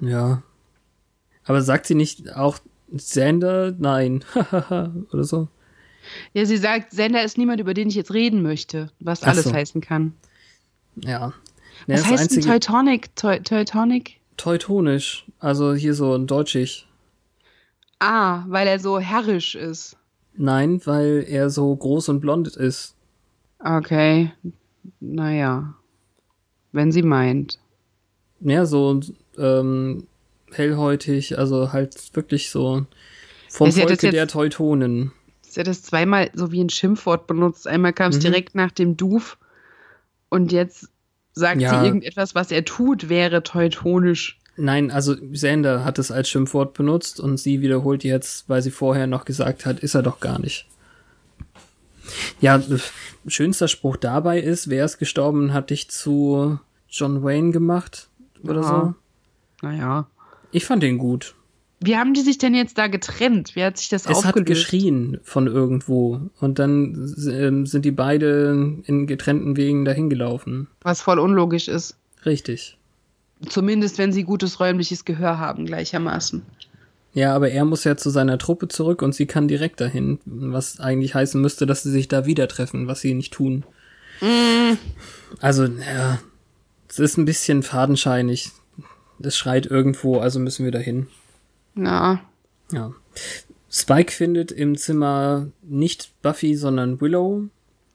Speaker 1: Ja. Aber sagt sie nicht auch Sander? Nein. [LAUGHS] Oder so.
Speaker 2: Ja, sie sagt, Sender ist niemand, über den ich jetzt reden möchte, was
Speaker 1: Ach
Speaker 2: alles
Speaker 1: so.
Speaker 2: heißen kann.
Speaker 1: Ja.
Speaker 2: was
Speaker 1: Ja, das
Speaker 2: heißt denn
Speaker 1: einzige
Speaker 2: Teutonic? Teu Teutonic?
Speaker 1: Teutonisch. Also hier so ein Deutschig.
Speaker 2: Ah, weil er so herrisch ist.
Speaker 1: Nein, weil er so groß und blond ist.
Speaker 2: Okay. Naja. Wenn sie meint.
Speaker 1: Ja, so ähm, hellhäutig, also halt wirklich so vom Volke
Speaker 2: jetzt-
Speaker 1: der Teutonen.
Speaker 2: Sie hat das zweimal so wie ein Schimpfwort benutzt. Einmal kam es
Speaker 1: Mhm.
Speaker 2: direkt nach dem Duf und jetzt sagt
Speaker 1: Ja.
Speaker 2: sie irgendetwas, was er tut, wäre teutonisch.
Speaker 1: Nein, also Sander hat es als Schimpfwort benutzt und sie wiederholt jetzt, weil sie vorher noch gesagt hat, ist er doch gar nicht. Ja, äh, schönster Spruch dabei ist, wer ist gestorben, hat dich zu John Wayne gemacht oder
Speaker 2: Aha.
Speaker 1: so.
Speaker 2: Naja.
Speaker 1: Ich fand den gut.
Speaker 2: Wie haben die sich denn jetzt da getrennt? Wie hat sich das
Speaker 1: Es hat
Speaker 2: aufgelöst?
Speaker 1: geschrien von irgendwo und dann ähm, sind die beide in getrennten Wegen dahin gelaufen.
Speaker 2: Was voll unlogisch ist.
Speaker 1: Richtig.
Speaker 2: Zumindest wenn sie gutes räumliches Gehör haben, gleichermaßen.
Speaker 1: Ja, aber er muss ja zu seiner Truppe zurück und sie kann direkt dahin, was eigentlich heißen müsste, dass sie sich da wieder treffen, was sie nicht tun. Also, ja, es ist ein bisschen fadenscheinig. Es schreit irgendwo, also müssen wir dahin.
Speaker 2: Ja.
Speaker 1: Ja. Spike findet im Zimmer nicht Buffy, sondern Willow.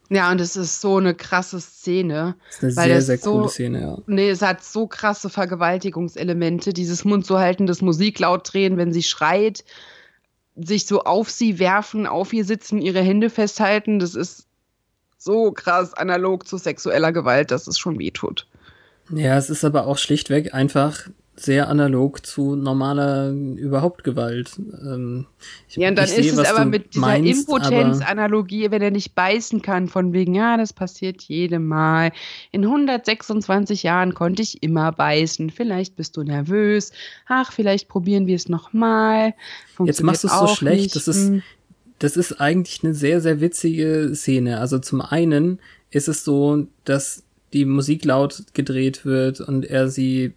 Speaker 2: Ja, und es ist so eine krasse Szene.
Speaker 1: Das ist eine sehr, sehr
Speaker 2: so-
Speaker 1: coole Szene, ja.
Speaker 2: Nee, es hat so krasse Vergewaltigungselemente. Dieses Mund so halten, das Musik laut drehen, wenn sie schreit, sich so auf sie werfen, auf ihr sitzen, ihre Hände festhalten. Das ist so krass analog zu sexueller Gewalt, dass es schon wehtut.
Speaker 1: Ja, es ist aber auch schlichtweg einfach sehr analog zu normaler überhaupt Gewalt. Ähm, ich,
Speaker 2: Ja, und dann
Speaker 1: ich sehe,
Speaker 2: ist es aber mit dieser
Speaker 1: meinst,
Speaker 2: Impotenz-Analogie, wenn er nicht beißen kann, von wegen, ja, das passiert jedem Mal. In 126 Jahren konnte ich immer beißen. Vielleicht bist du nervös. Ach, vielleicht probieren wir es nochmal.
Speaker 1: Jetzt machst du es so schlecht. Das ist,
Speaker 2: Hm.
Speaker 1: das ist eigentlich eine sehr, sehr witzige Szene. Also zum einen ist es so, dass die Musik laut gedreht wird und er sie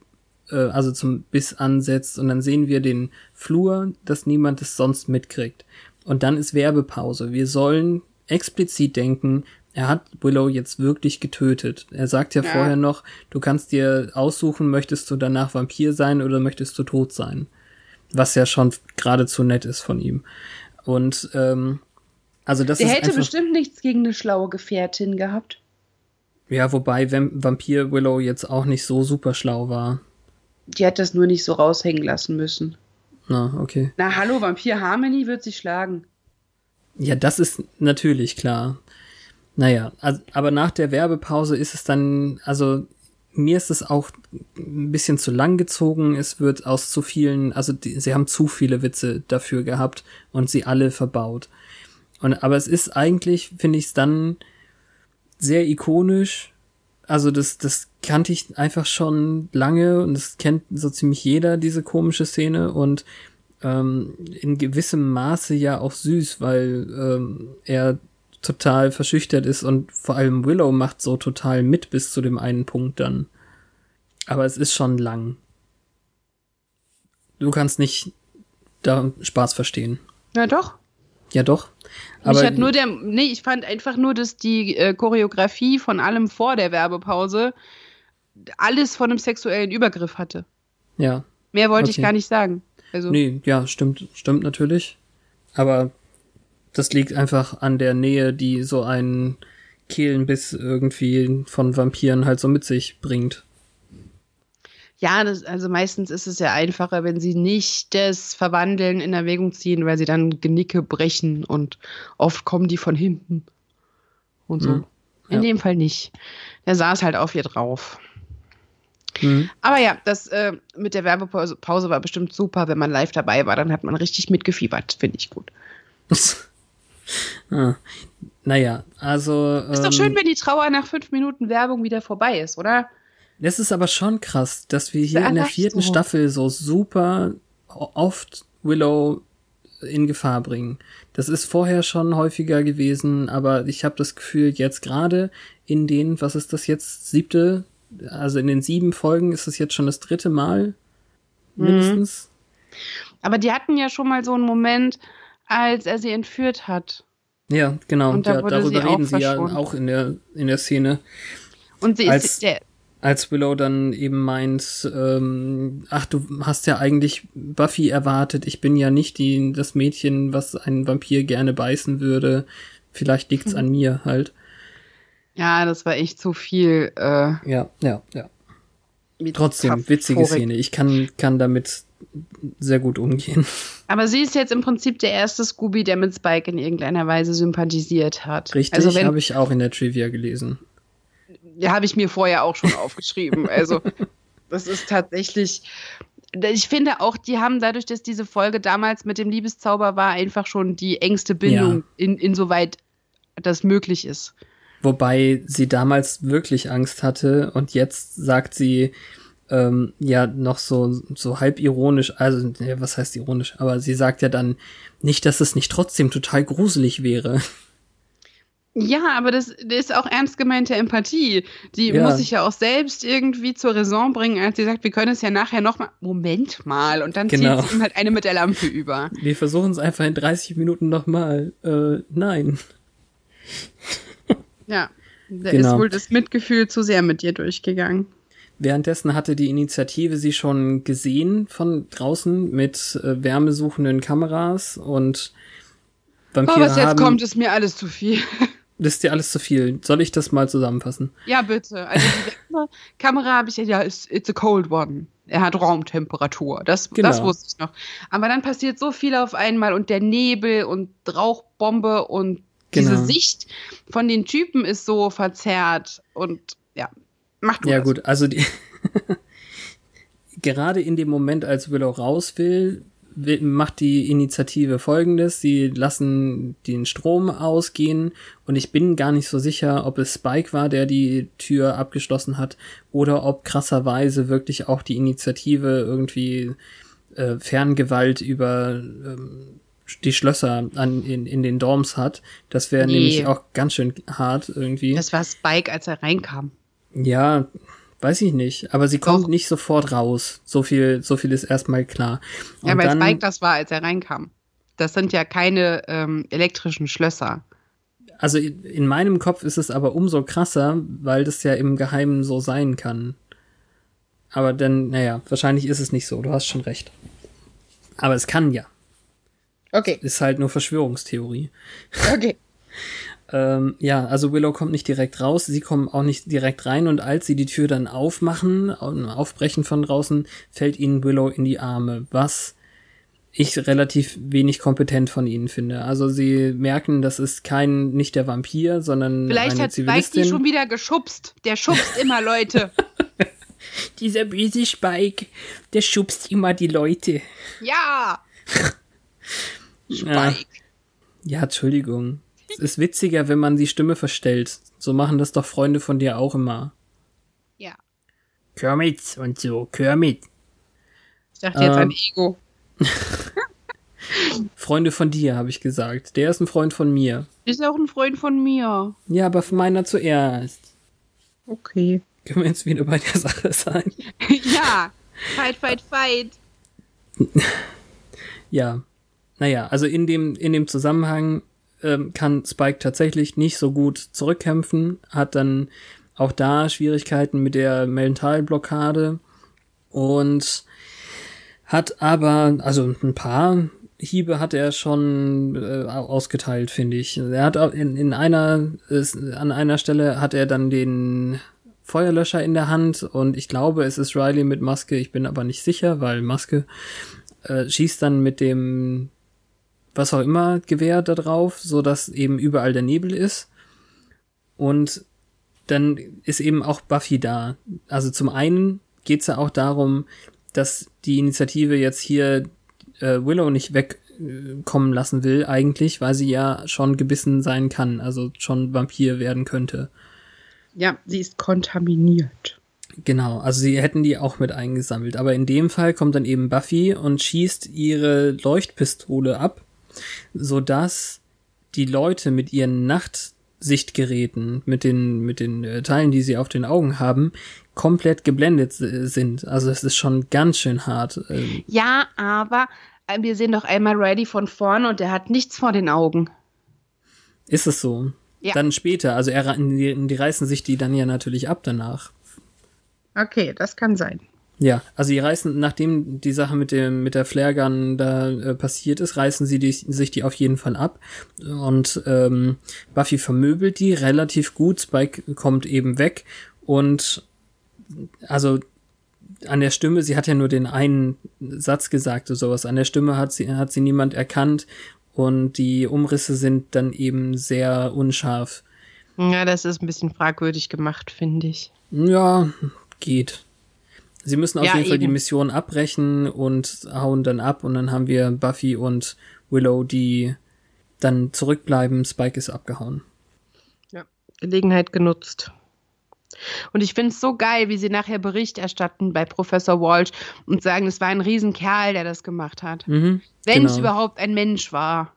Speaker 1: äh, also zum Biss ansetzt und dann sehen wir den Flur, dass niemand es sonst mitkriegt. Und dann ist Werbepause. Wir sollen explizit denken, er hat Willow jetzt wirklich getötet. Er sagt ja,
Speaker 2: Ja.
Speaker 1: vorher noch, du kannst dir aussuchen, möchtest du danach Vampir sein oder möchtest du tot sein. Was ja schon geradezu nett ist von ihm. Und ähm, also das
Speaker 2: Der
Speaker 1: ist
Speaker 2: hätte bestimmt nichts gegen eine schlaue Gefährtin gehabt.
Speaker 1: ja, wobei Vamp Vampir Willow jetzt auch nicht so super schlau war.
Speaker 2: Die hat das nur nicht so raushängen lassen müssen.
Speaker 1: Na, okay.
Speaker 2: Na, hallo, Vampir Harmony wird sich schlagen.
Speaker 1: Ja, das ist natürlich klar. Naja, also, aber nach der Werbepause ist es dann, also mir ist es auch ein bisschen zu lang gezogen. Es wird aus zu vielen, also die, sie haben zu viele Witze dafür gehabt und sie alle verbaut. Und aber es ist eigentlich, finde ich es dann sehr ikonisch, Also das, das kannte ich einfach schon lange und das kennt so ziemlich jeder, diese komische Szene und ähm, in gewissem Maße ja auch süß, weil ähm, er total verschüchtert ist und vor allem Willow macht so total mit bis zu dem einen Punkt dann. Aber es ist schon lang. Du kannst nicht da Spaß verstehen.
Speaker 2: Ja, doch.
Speaker 1: Ja, doch.
Speaker 2: Aber ich hat nur der, nee, ich fand einfach nur, dass die äh, Choreografie von allem vor der Werbepause alles von einem sexuellen Übergriff hatte.
Speaker 1: Ja.
Speaker 2: Mehr wollte okay. ich gar nicht sagen. Also.
Speaker 1: Nee, ja, stimmt, stimmt natürlich. Aber das liegt einfach an der Nähe, die so ein Kehlenbiss irgendwie von Vampiren halt so mit sich bringt.
Speaker 2: Ja, das, also meistens ist es ja einfacher, wenn sie nicht das Verwandeln in Erwägung ziehen, weil sie dann Genicke brechen und oft kommen die von hinten und so. Mhm. Ja. In dem Fall nicht. Der saß halt auf ihr drauf. Mhm. Aber ja, das äh, mit der Werbepause Pause war bestimmt super, wenn man live dabei war. Dann hat man richtig mitgefiebert. Finde ich gut. [LAUGHS]
Speaker 1: ah, naja, also.
Speaker 2: Ist doch schön, ähm, wenn die Trauer nach fünf Minuten Werbung wieder vorbei ist, oder?
Speaker 1: Das ist aber schon krass, dass wir hier in der vierten so. Staffel so super oft Willow in Gefahr bringen. Das ist vorher schon häufiger gewesen, aber ich habe das Gefühl, jetzt gerade in den, was ist das jetzt, siebte, also in den sieben Folgen ist es jetzt schon das dritte Mal mhm. mindestens.
Speaker 2: Aber die hatten ja schon mal so einen Moment, als er sie entführt hat.
Speaker 1: Ja, genau. Und da ja, darüber reden sie ja auch in der, in der Szene.
Speaker 2: Und sie ist der,
Speaker 1: als Willow dann eben meint, ähm, ach, du hast ja eigentlich Buffy erwartet, ich bin ja nicht die, das Mädchen, was einen Vampir gerne beißen würde. Vielleicht liegt's an mir halt.
Speaker 2: Ja, das war echt zu viel. Äh,
Speaker 1: ja, ja, ja. Trotzdem, witzige Szene. Ich kann, kann damit sehr gut umgehen. [LAUGHS]
Speaker 2: Aber sie ist jetzt im Prinzip der erste Scooby, der mit Spike in irgendeiner Weise sympathisiert hat.
Speaker 1: Richtig, also habe ich auch in der Trivia gelesen
Speaker 2: habe ich mir vorher auch schon aufgeschrieben. Also das ist tatsächlich. Ich finde auch, die haben dadurch, dass diese Folge damals mit dem Liebeszauber war, einfach schon die engste Bindung, ja. in, insoweit das möglich ist.
Speaker 1: Wobei sie damals wirklich Angst hatte und jetzt sagt sie ähm, ja noch so, so halb ironisch, also was heißt ironisch, aber sie sagt ja dann nicht, dass es nicht trotzdem total gruselig wäre.
Speaker 2: Ja, aber das, das ist auch ernst gemeinte Empathie. Die ja. muss sich ja auch selbst irgendwie zur Raison bringen, als sie sagt, wir können es ja nachher nochmal. Moment mal. Und dann genau. zieht sie ihm halt eine mit der Lampe über.
Speaker 1: Wir versuchen es einfach in 30 Minuten nochmal. Äh, nein.
Speaker 2: Ja, da genau. ist wohl das Mitgefühl zu sehr mit dir durchgegangen.
Speaker 1: Währenddessen hatte die Initiative sie schon gesehen von draußen mit äh, wärmesuchenden Kameras und
Speaker 2: Vampire oh, was jetzt haben, kommt, ist mir alles zu viel. [LAUGHS]
Speaker 1: Das ist dir alles zu viel. Soll ich das mal zusammenfassen?
Speaker 2: Ja, bitte. Also die [LAUGHS] Kamera habe ich ja, it's, it's a cold one. Er hat Raumtemperatur. Das, genau. das wusste ich noch. Aber dann passiert so viel auf einmal und der Nebel und Rauchbombe und genau. diese Sicht von den Typen ist so verzerrt und ja, macht
Speaker 1: Ja, das. gut, also die [LAUGHS] gerade in dem Moment, als Willow raus will, macht die Initiative folgendes. Sie lassen den Strom ausgehen und ich bin gar nicht so sicher, ob es Spike war, der die Tür abgeschlossen hat oder ob krasserweise wirklich auch die Initiative irgendwie äh, Ferngewalt über ähm, die Schlösser an, in, in den Dorms hat. Das wäre nee. nämlich auch ganz schön hart irgendwie.
Speaker 2: Das war Spike, als er reinkam.
Speaker 1: Ja, Weiß ich nicht, aber sie kommt Doch. nicht sofort raus. So viel, so viel ist erstmal klar.
Speaker 2: Und ja, weil dann, Spike das war, als er reinkam. Das sind ja keine ähm, elektrischen Schlösser.
Speaker 1: Also in meinem Kopf ist es aber umso krasser, weil das ja im Geheimen so sein kann. Aber dann, naja, wahrscheinlich ist es nicht so. Du hast schon recht. Aber es kann ja.
Speaker 2: Okay.
Speaker 1: Ist halt nur Verschwörungstheorie.
Speaker 2: Okay.
Speaker 1: Ähm, ja, also Willow kommt nicht direkt raus, sie kommen auch nicht direkt rein und als sie die Tür dann aufmachen, aufbrechen von draußen, fällt ihnen Willow in die Arme, was ich relativ wenig kompetent von ihnen finde. Also sie merken, das ist kein, nicht der Vampir, sondern
Speaker 2: Vielleicht
Speaker 1: eine
Speaker 2: hat Spike die schon wieder geschubst. Der schubst immer Leute. [LAUGHS]
Speaker 1: Dieser böse Spike, der schubst immer die Leute.
Speaker 2: Ja! [LAUGHS]
Speaker 1: Spike. Ja, ja Entschuldigung. Es ist witziger, wenn man die Stimme verstellt. So machen das doch Freunde von dir auch immer. Kermit und so, Kermit.
Speaker 2: Ich dachte jetzt
Speaker 1: Ähm.
Speaker 2: an Ego. [LAUGHS]
Speaker 1: Freunde von dir, habe ich gesagt. Der ist ein Freund von mir.
Speaker 2: Ist auch ein Freund von mir.
Speaker 1: Ja, aber von meiner zuerst.
Speaker 2: Okay.
Speaker 1: Können wir jetzt wieder bei der Sache sein? [LAUGHS]
Speaker 2: ja. Fight, fight, fight. [LAUGHS]
Speaker 1: Ja. Naja, also in dem, in dem Zusammenhang ähm, kann Spike tatsächlich nicht so gut zurückkämpfen, hat dann auch da Schwierigkeiten mit der Mentalblockade und hat aber, also ein paar Hiebe hat er schon äh, ausgeteilt, finde ich. Er hat in, in einer, ist, an einer Stelle hat er dann den Feuerlöscher in der Hand und ich glaube, es ist Riley mit Maske, ich bin aber nicht sicher, weil Maske äh, schießt dann mit dem was auch immer Gewehr da drauf, so dass eben überall der Nebel ist. Und dann ist eben auch Buffy da. Also zum einen geht's ja auch darum, dass die Initiative jetzt hier äh, Willow nicht wegkommen lassen will, eigentlich, weil sie ja schon gebissen sein kann, also schon Vampir werden könnte.
Speaker 2: Ja, sie ist kontaminiert.
Speaker 1: Genau, also sie hätten die auch mit eingesammelt. Aber in dem Fall kommt dann eben Buffy und schießt ihre Leuchtpistole ab, sodass die Leute mit ihren Nachtsichtgeräten, mit den, mit den äh, Teilen, die sie auf den Augen haben, komplett geblendet sind. Also es ist schon ganz schön hart. Ähm,
Speaker 2: Ja, aber äh, wir sehen doch einmal Riley von vorne und er hat nichts vor den Augen.
Speaker 1: Ist es so?
Speaker 2: Ja.
Speaker 1: Dann später, also er, die, die reißen sich die dann ja natürlich ab danach.
Speaker 2: Okay, das kann sein.
Speaker 1: Ja, also die reißen, nachdem die Sache mit dem mit der Flaregun da äh, passiert ist, reißen sie die, sich die auf jeden Fall ab und ähm, Buffy vermöbelt die relativ gut. Spike kommt eben weg und also an der Stimme, sie hat ja nur den einen Satz gesagt oder sowas. An der Stimme hat sie hat sie niemand erkannt und die Umrisse sind dann eben sehr unscharf.
Speaker 2: Ja, das ist ein bisschen fragwürdig gemacht, finde ich.
Speaker 1: Ja, geht. Sie müssen auf
Speaker 2: Ja,
Speaker 1: jeden Fall die
Speaker 2: eben.
Speaker 1: Mission abbrechen und hauen dann ab und dann haben wir Buffy und Willow, die dann zurückbleiben. Spike ist abgehauen.
Speaker 2: Ja, Gelegenheit genutzt. Und ich finde es so geil, wie sie nachher Bericht erstatten bei Professor Walsh und sagen, es war ein Riesenkerl, der das gemacht hat.
Speaker 1: Mhm,
Speaker 2: Wenn es
Speaker 1: genau.
Speaker 2: überhaupt ein Mensch war.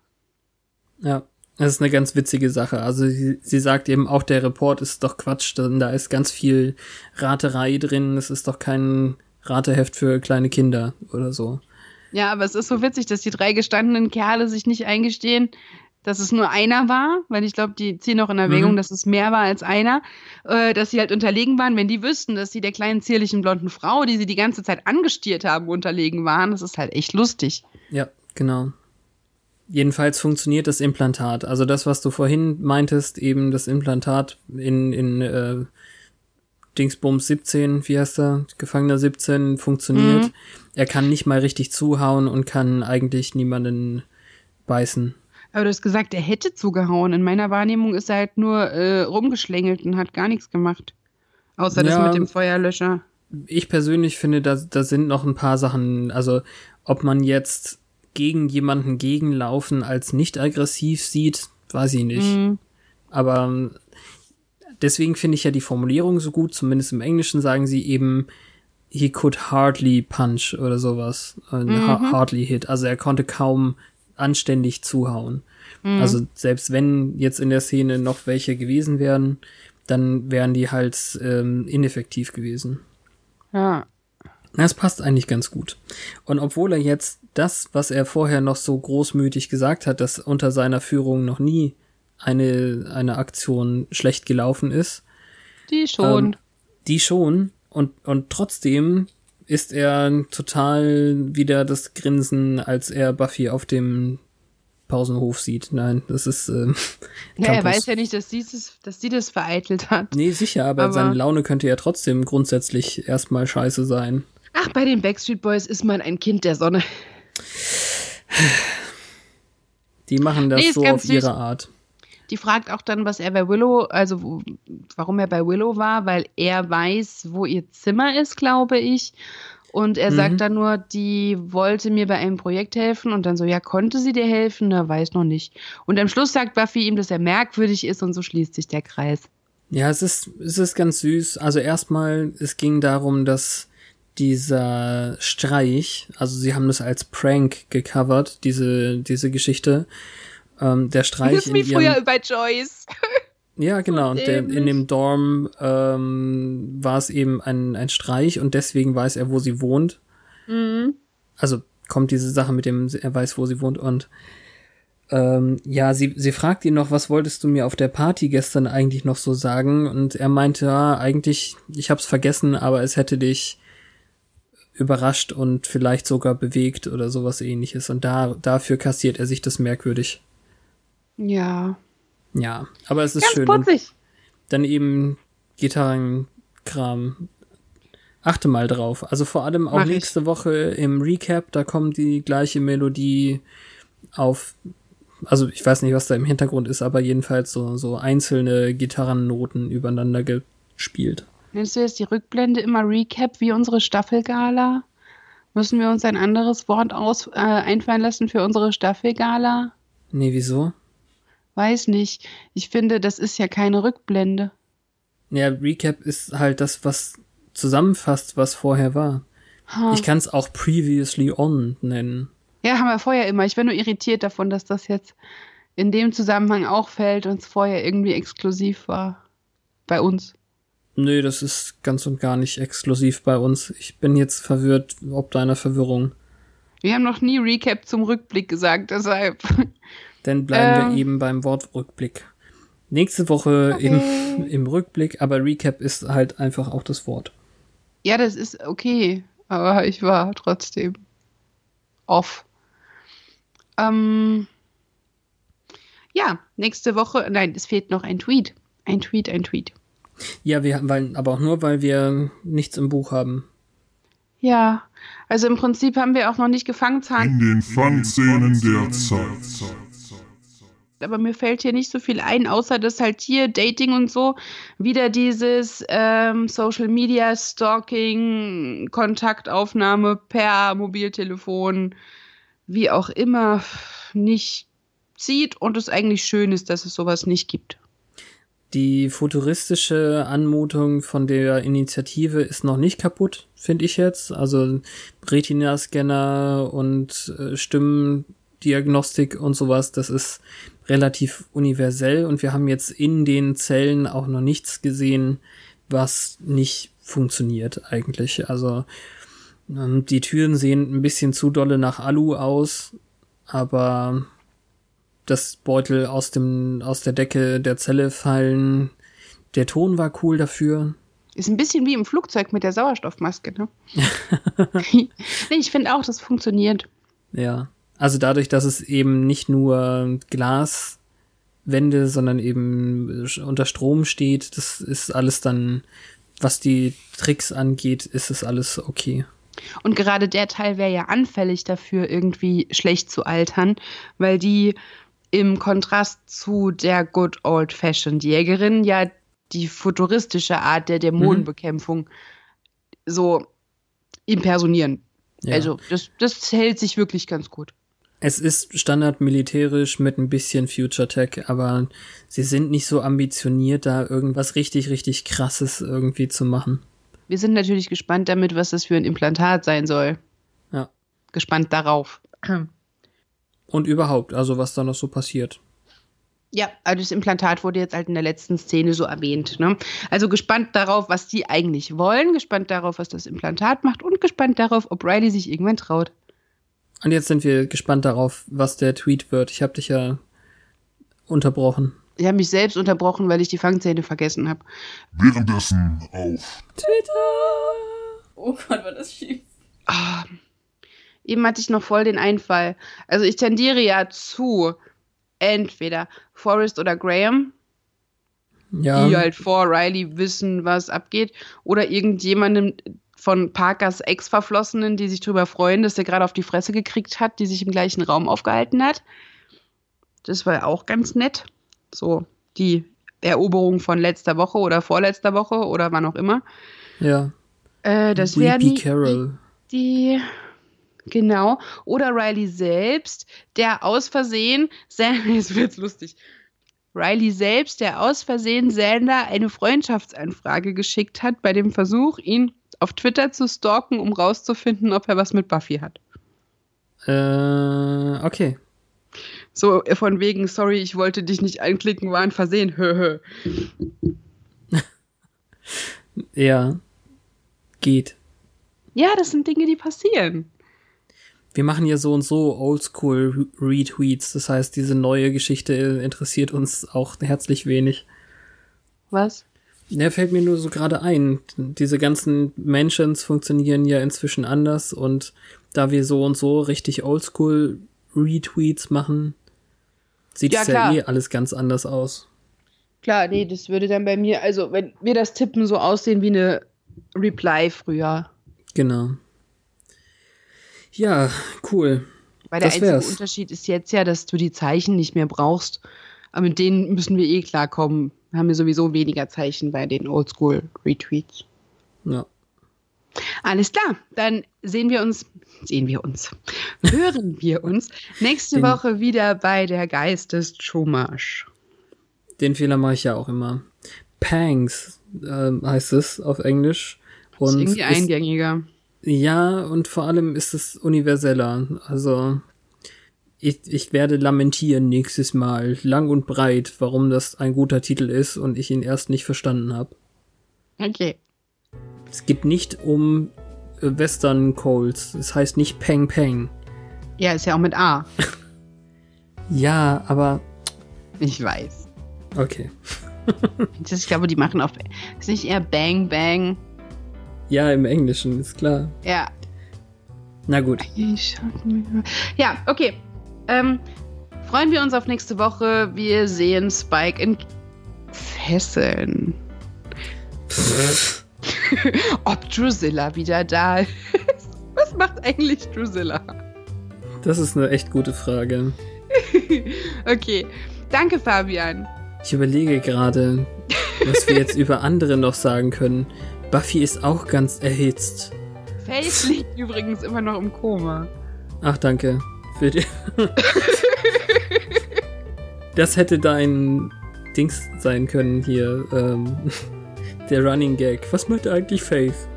Speaker 1: Ja, das ist eine ganz witzige Sache. Also sie, sie sagt eben auch, der Report ist doch Quatsch, denn da ist ganz viel Raterei drin. Es ist doch kein Rateheft für kleine Kinder oder so.
Speaker 2: Ja, aber es ist so witzig, dass die drei gestandenen Kerle sich nicht eingestehen, dass es nur einer war, weil ich glaube, die ziehen auch in Erwägung,
Speaker 1: Mhm.
Speaker 2: dass es mehr war als einer, äh, dass sie halt unterlegen waren, wenn die wüssten, dass sie der kleinen zierlichen blonden Frau, die sie die ganze Zeit angestiert haben, unterlegen waren. Das ist halt echt lustig.
Speaker 1: Ja, genau. Jedenfalls funktioniert das Implantat. Also das, was du vorhin meintest, eben das Implantat in, in äh, Dingsbums 17, wie heißt er? Gefangener 17 funktioniert.
Speaker 2: Mhm.
Speaker 1: Er kann nicht mal richtig zuhauen und kann eigentlich niemanden beißen.
Speaker 2: Aber du hast gesagt, er hätte zugehauen. In meiner Wahrnehmung ist er halt nur äh, rumgeschlängelt und hat gar nichts gemacht. Außer das
Speaker 1: Ja.
Speaker 2: mit dem Feuerlöscher.
Speaker 1: Ich persönlich finde, da, da sind noch ein paar Sachen, also ob man jetzt gegen jemanden gegenlaufen als nicht aggressiv sieht, weiß ich nicht.
Speaker 2: Mhm.
Speaker 1: Aber ähm, deswegen finde ich ja die Formulierung so gut, zumindest im Englischen sagen sie eben, he could hardly punch oder sowas. Ha hardly hit. Also er konnte kaum anständig zuhauen. Also selbst wenn jetzt in der Szene noch welche gewesen wären, dann wären die halt ähm, ineffektiv gewesen.
Speaker 2: Ja.
Speaker 1: Das passt eigentlich ganz gut. Und obwohl er jetzt das, was er vorher noch so großmütig gesagt hat, dass unter seiner Führung noch nie eine, eine Aktion schlecht gelaufen ist,
Speaker 2: Die schon.
Speaker 1: Ähm, die schon. Und, und trotzdem ist er total wieder das Grinsen, als er Buffy auf dem Pausenhof sieht. Nein, das ist ähm, [LAUGHS]
Speaker 2: ja, er weiß ja nicht, dass, dieses, dass sie das vereitelt hat.
Speaker 1: Nee, sicher, aber,
Speaker 2: Aber-
Speaker 1: seine Laune könnte ja trotzdem grundsätzlich erstmal scheiße sein.
Speaker 2: Ach, bei den Backstreet Boys ist man ein Kind der Sonne.
Speaker 1: Die machen das
Speaker 2: Nee,
Speaker 1: so
Speaker 2: ganz
Speaker 1: auf ihre
Speaker 2: süß.
Speaker 1: Art.
Speaker 2: Die fragt auch dann, was er bei Willow, also wo, warum er bei Willow war, weil er weiß, wo ihr Zimmer ist, glaube ich. Und er
Speaker 1: Mhm.
Speaker 2: sagt dann nur, die wollte mir bei einem Projekt helfen und dann so, ja, konnte sie dir helfen? Na, weiß noch nicht. Und am Schluss sagt Buffy ihm, dass er merkwürdig ist und so schließt sich der Kreis.
Speaker 1: Ja, es ist, es ist ganz süß. Also erstmal, es ging darum, dass dieser Streich, also sie haben das als Prank gecovert, diese, diese Geschichte. Ähm, der Streich.
Speaker 2: Das wie früher bei Joyce. [LAUGHS]
Speaker 1: Ja, genau. Und der, in dem Dorm ähm, war es eben ein, ein Streich und deswegen weiß er, wo sie wohnt.
Speaker 2: Mhm.
Speaker 1: Also kommt diese Sache mit dem, er weiß, wo sie wohnt und ähm, ja, sie, sie fragt ihn noch, was wolltest du mir auf der Party gestern eigentlich noch so sagen? Und er meinte, ja, eigentlich, ich hab's vergessen, aber es hätte dich überrascht und vielleicht sogar bewegt oder sowas ähnliches. Und da, dafür kassiert er sich das merkwürdig.
Speaker 2: Ja.
Speaker 1: Ja, aber es ist
Speaker 2: Ganz
Speaker 1: schön.
Speaker 2: Putzig.
Speaker 1: dann eben Gitarrenkram. Achte mal drauf. Also vor allem auch
Speaker 2: Mach ich.
Speaker 1: nächste Woche im Recap, da kommt die gleiche Melodie auf. Also ich weiß nicht, was da im Hintergrund ist, aber jedenfalls so, so einzelne Gitarrennoten übereinander gespielt.
Speaker 2: Nennst du jetzt die Rückblende immer Recap wie unsere Staffelgala? Müssen wir uns ein anderes Wort aus, äh, einfallen lassen für unsere Staffelgala?
Speaker 1: Nee, wieso?
Speaker 2: Weiß nicht. Ich finde, das ist ja keine Rückblende.
Speaker 1: Ja, Recap ist halt das, was zusammenfasst, was vorher war.
Speaker 2: Ha.
Speaker 1: Ich kann es auch Previously On nennen.
Speaker 2: Ja, haben wir vorher immer. Ich bin nur irritiert davon, dass das jetzt in dem Zusammenhang auch fällt und es vorher irgendwie exklusiv war. Bei uns.
Speaker 1: Nö, das ist ganz und gar nicht exklusiv bei uns. Ich bin jetzt verwirrt, ob deiner Verwirrung.
Speaker 2: Wir haben noch nie Recap zum Rückblick gesagt, deshalb. [LAUGHS]
Speaker 1: Dann bleiben
Speaker 2: Ähm.
Speaker 1: wir eben beim Wortrückblick. Nächste Woche
Speaker 2: Okay.
Speaker 1: im, [LAUGHS] im Rückblick, aber Recap ist halt einfach auch das Wort.
Speaker 2: Ja, das ist okay, aber ich war trotzdem off. Ähm, ja, nächste Woche, nein, es fehlt noch ein Tweet. Ein Tweet, ein Tweet.
Speaker 1: Ja, wir weil, aber auch nur, weil wir nichts im Buch haben.
Speaker 2: Ja, also im Prinzip haben wir auch noch nicht Gefangenzahn,
Speaker 3: In den Fangszenen der Zeit.
Speaker 2: aber mir fällt hier nicht so viel ein, außer dass halt hier Dating und so wieder dieses ähm, Social Media Stalking, Kontaktaufnahme per Mobiltelefon, wie auch immer, nicht zieht und es eigentlich schön ist, dass es sowas nicht gibt.
Speaker 1: Die futuristische Anmutung von der Initiative ist noch nicht kaputt, finde ich jetzt. Also Retina-Scanner und äh, Stimmendiagnostik und sowas, das ist relativ universell und wir haben jetzt in den Zellen auch noch nichts gesehen, was nicht funktioniert eigentlich. Also ähm, die Türen sehen ein bisschen zu dolle nach Alu aus, aber das Beutel aus dem aus der Decke der Zelle fallen. Der Ton war cool dafür.
Speaker 2: Ist ein bisschen wie im Flugzeug mit der Sauerstoffmaske, ne? [LAUGHS] nee, ich finde auch, das funktioniert.
Speaker 1: Ja. Also dadurch, dass es eben nicht nur Glaswände, sondern eben unter Strom steht, das ist alles dann, was die Tricks angeht, ist es alles okay.
Speaker 2: Und gerade der Teil wäre ja anfällig dafür, irgendwie schlecht zu altern, weil die im Kontrast zu der Good Old Fashioned Jägerin ja die futuristische Art der Dämonenbekämpfung so impersonieren.
Speaker 1: Ja.
Speaker 2: Also das, das hält sich wirklich ganz gut.
Speaker 1: Es ist standardmilitärisch mit ein bisschen Future Tech, aber sie sind nicht so ambitioniert, da irgendwas richtig, richtig krasses irgendwie zu machen.
Speaker 2: Wir sind natürlich gespannt damit, was das für ein Implantat sein soll.
Speaker 1: Ja.
Speaker 2: Gespannt darauf. [CLEARS THROAT]
Speaker 1: Und überhaupt, also was da noch so passiert.
Speaker 2: Ja, also das Implantat wurde jetzt halt in der letzten Szene so erwähnt. Ne? Also gespannt darauf, was die eigentlich wollen, gespannt darauf, was das Implantat macht und gespannt darauf, ob Riley sich irgendwann traut.
Speaker 1: Und jetzt sind wir gespannt darauf, was der Tweet wird. Ich habe dich ja unterbrochen.
Speaker 2: Ich habe mich selbst unterbrochen, weil ich die Fangzähne vergessen habe.
Speaker 3: Währenddessen auf
Speaker 4: Oh Gott, war das schief.
Speaker 2: Ah, eben hatte ich noch voll den Einfall. Also ich tendiere ja zu entweder Forrest oder Graham,
Speaker 1: Ja,
Speaker 2: die halt vor Riley wissen, was abgeht, oder irgendjemandem von Parkers Ex-Verflossenen, die sich darüber freuen, dass er gerade auf die Fresse gekriegt hat, die sich im gleichen Raum aufgehalten hat. Das war auch ganz nett. So die Eroberung von letzter Woche oder vorletzter Woche oder wann auch immer.
Speaker 1: ja.
Speaker 2: Äh, das wäre die,
Speaker 1: Carol.
Speaker 2: die genau oder Riley selbst, der aus Versehen, [LAUGHS] jetzt wird's lustig, Riley selbst, der aus Versehen Xander eine Freundschaftsanfrage geschickt hat bei dem Versuch, ihn auf Twitter zu stalken, um rauszufinden, ob er was mit Buffy hat.
Speaker 1: Äh, okay.
Speaker 2: So von wegen, sorry, ich wollte dich nicht anklicken, war ein Versehen. [LAUGHS]
Speaker 1: Ja. Geht.
Speaker 2: Ja, das sind Dinge, die passieren.
Speaker 1: Wir machen ja so und so Oldschool Retweets. Das heißt, diese neue Geschichte interessiert uns auch herzlich wenig.
Speaker 2: Was?
Speaker 1: Der fällt mir nur so gerade ein. Diese ganzen Mentions funktionieren ja inzwischen anders und da wir so und so richtig Oldschool Retweets machen, sieht
Speaker 2: Ja,
Speaker 1: es ja
Speaker 2: klar.
Speaker 1: eh alles ganz anders aus.
Speaker 2: Klar, nee, das würde dann bei mir, also wenn wir das tippen, so aussehen wie eine Reply früher.
Speaker 1: Genau. Ja, cool.
Speaker 2: Weil der
Speaker 1: Das
Speaker 2: einzige
Speaker 1: wär's.
Speaker 2: Unterschied ist jetzt ja, dass du die Zeichen nicht mehr brauchst. Aber mit denen müssen wir eh klarkommen. Wir haben ja sowieso weniger Zeichen bei den Oldschool-Retweets.
Speaker 1: Ja.
Speaker 2: Alles klar, dann sehen wir uns, sehen wir uns, hören [LAUGHS] wir uns nächste
Speaker 1: Den-
Speaker 2: Woche wieder bei der Geist des Chumash.
Speaker 1: Den Fehler mache ich ja auch immer. Pangs ähm, heißt es auf Englisch.
Speaker 2: Ist
Speaker 1: Und
Speaker 2: irgendwie
Speaker 1: ist,
Speaker 2: eingängiger.
Speaker 1: Ja, und vor allem ist es universeller. Also ich, ich werde lamentieren nächstes Mal lang und breit, warum das ein guter Titel ist und ich ihn erst nicht verstanden habe.
Speaker 2: Okay.
Speaker 1: Es geht nicht um äh, Western Coles. Es heißt nicht Peng Peng.
Speaker 2: Ja, ist ja auch mit A. [LAUGHS]
Speaker 1: Ja, aber
Speaker 2: Ich weiß.
Speaker 1: okay. [LAUGHS]
Speaker 2: Ich glaube, die machen auf. Ist nicht eher Bang Bang?
Speaker 1: Ja, im Englischen, ist klar.
Speaker 2: Ja.
Speaker 1: Na gut.
Speaker 2: Ja, okay. Ähm, freuen wir uns auf nächste Woche. Wir sehen Spike in Fesseln. [LAUGHS] Ob Drusilla wieder da ist. Was macht eigentlich Drusilla?
Speaker 1: Das ist eine echt gute Frage. [LAUGHS]
Speaker 2: Okay. Danke, Fabian.
Speaker 1: Ich überlege gerade, was wir jetzt [LAUGHS] über andere noch sagen können. Buffy ist auch ganz erhitzt.
Speaker 2: Faith liegt [LAUGHS] übrigens immer noch im Koma.
Speaker 1: Ach, danke. Für die [LAUGHS] das hätte dein Dings sein können hier. Ähm, [LAUGHS] der Running Gag. Was macht eigentlich Faith?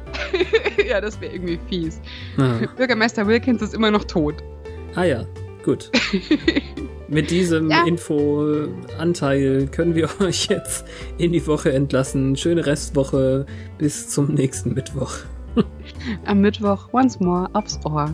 Speaker 2: ja, das wäre irgendwie fies.
Speaker 1: Ah,
Speaker 2: Bürgermeister Wilkins ist immer noch tot.
Speaker 1: ah ja, gut. Mit diesem
Speaker 2: Ja.
Speaker 1: Info-Anteil können wir [LAUGHS] euch jetzt in die Woche entlassen. Schöne Restwoche. Bis zum nächsten Mittwoch. [LAUGHS]
Speaker 2: Am Mittwoch once more aufs Ohr.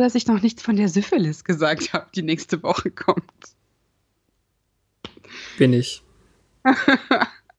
Speaker 2: Dass ich noch nichts von der Syphilis gesagt habe, die nächste Woche kommt.
Speaker 1: Bin ich. [LAUGHS]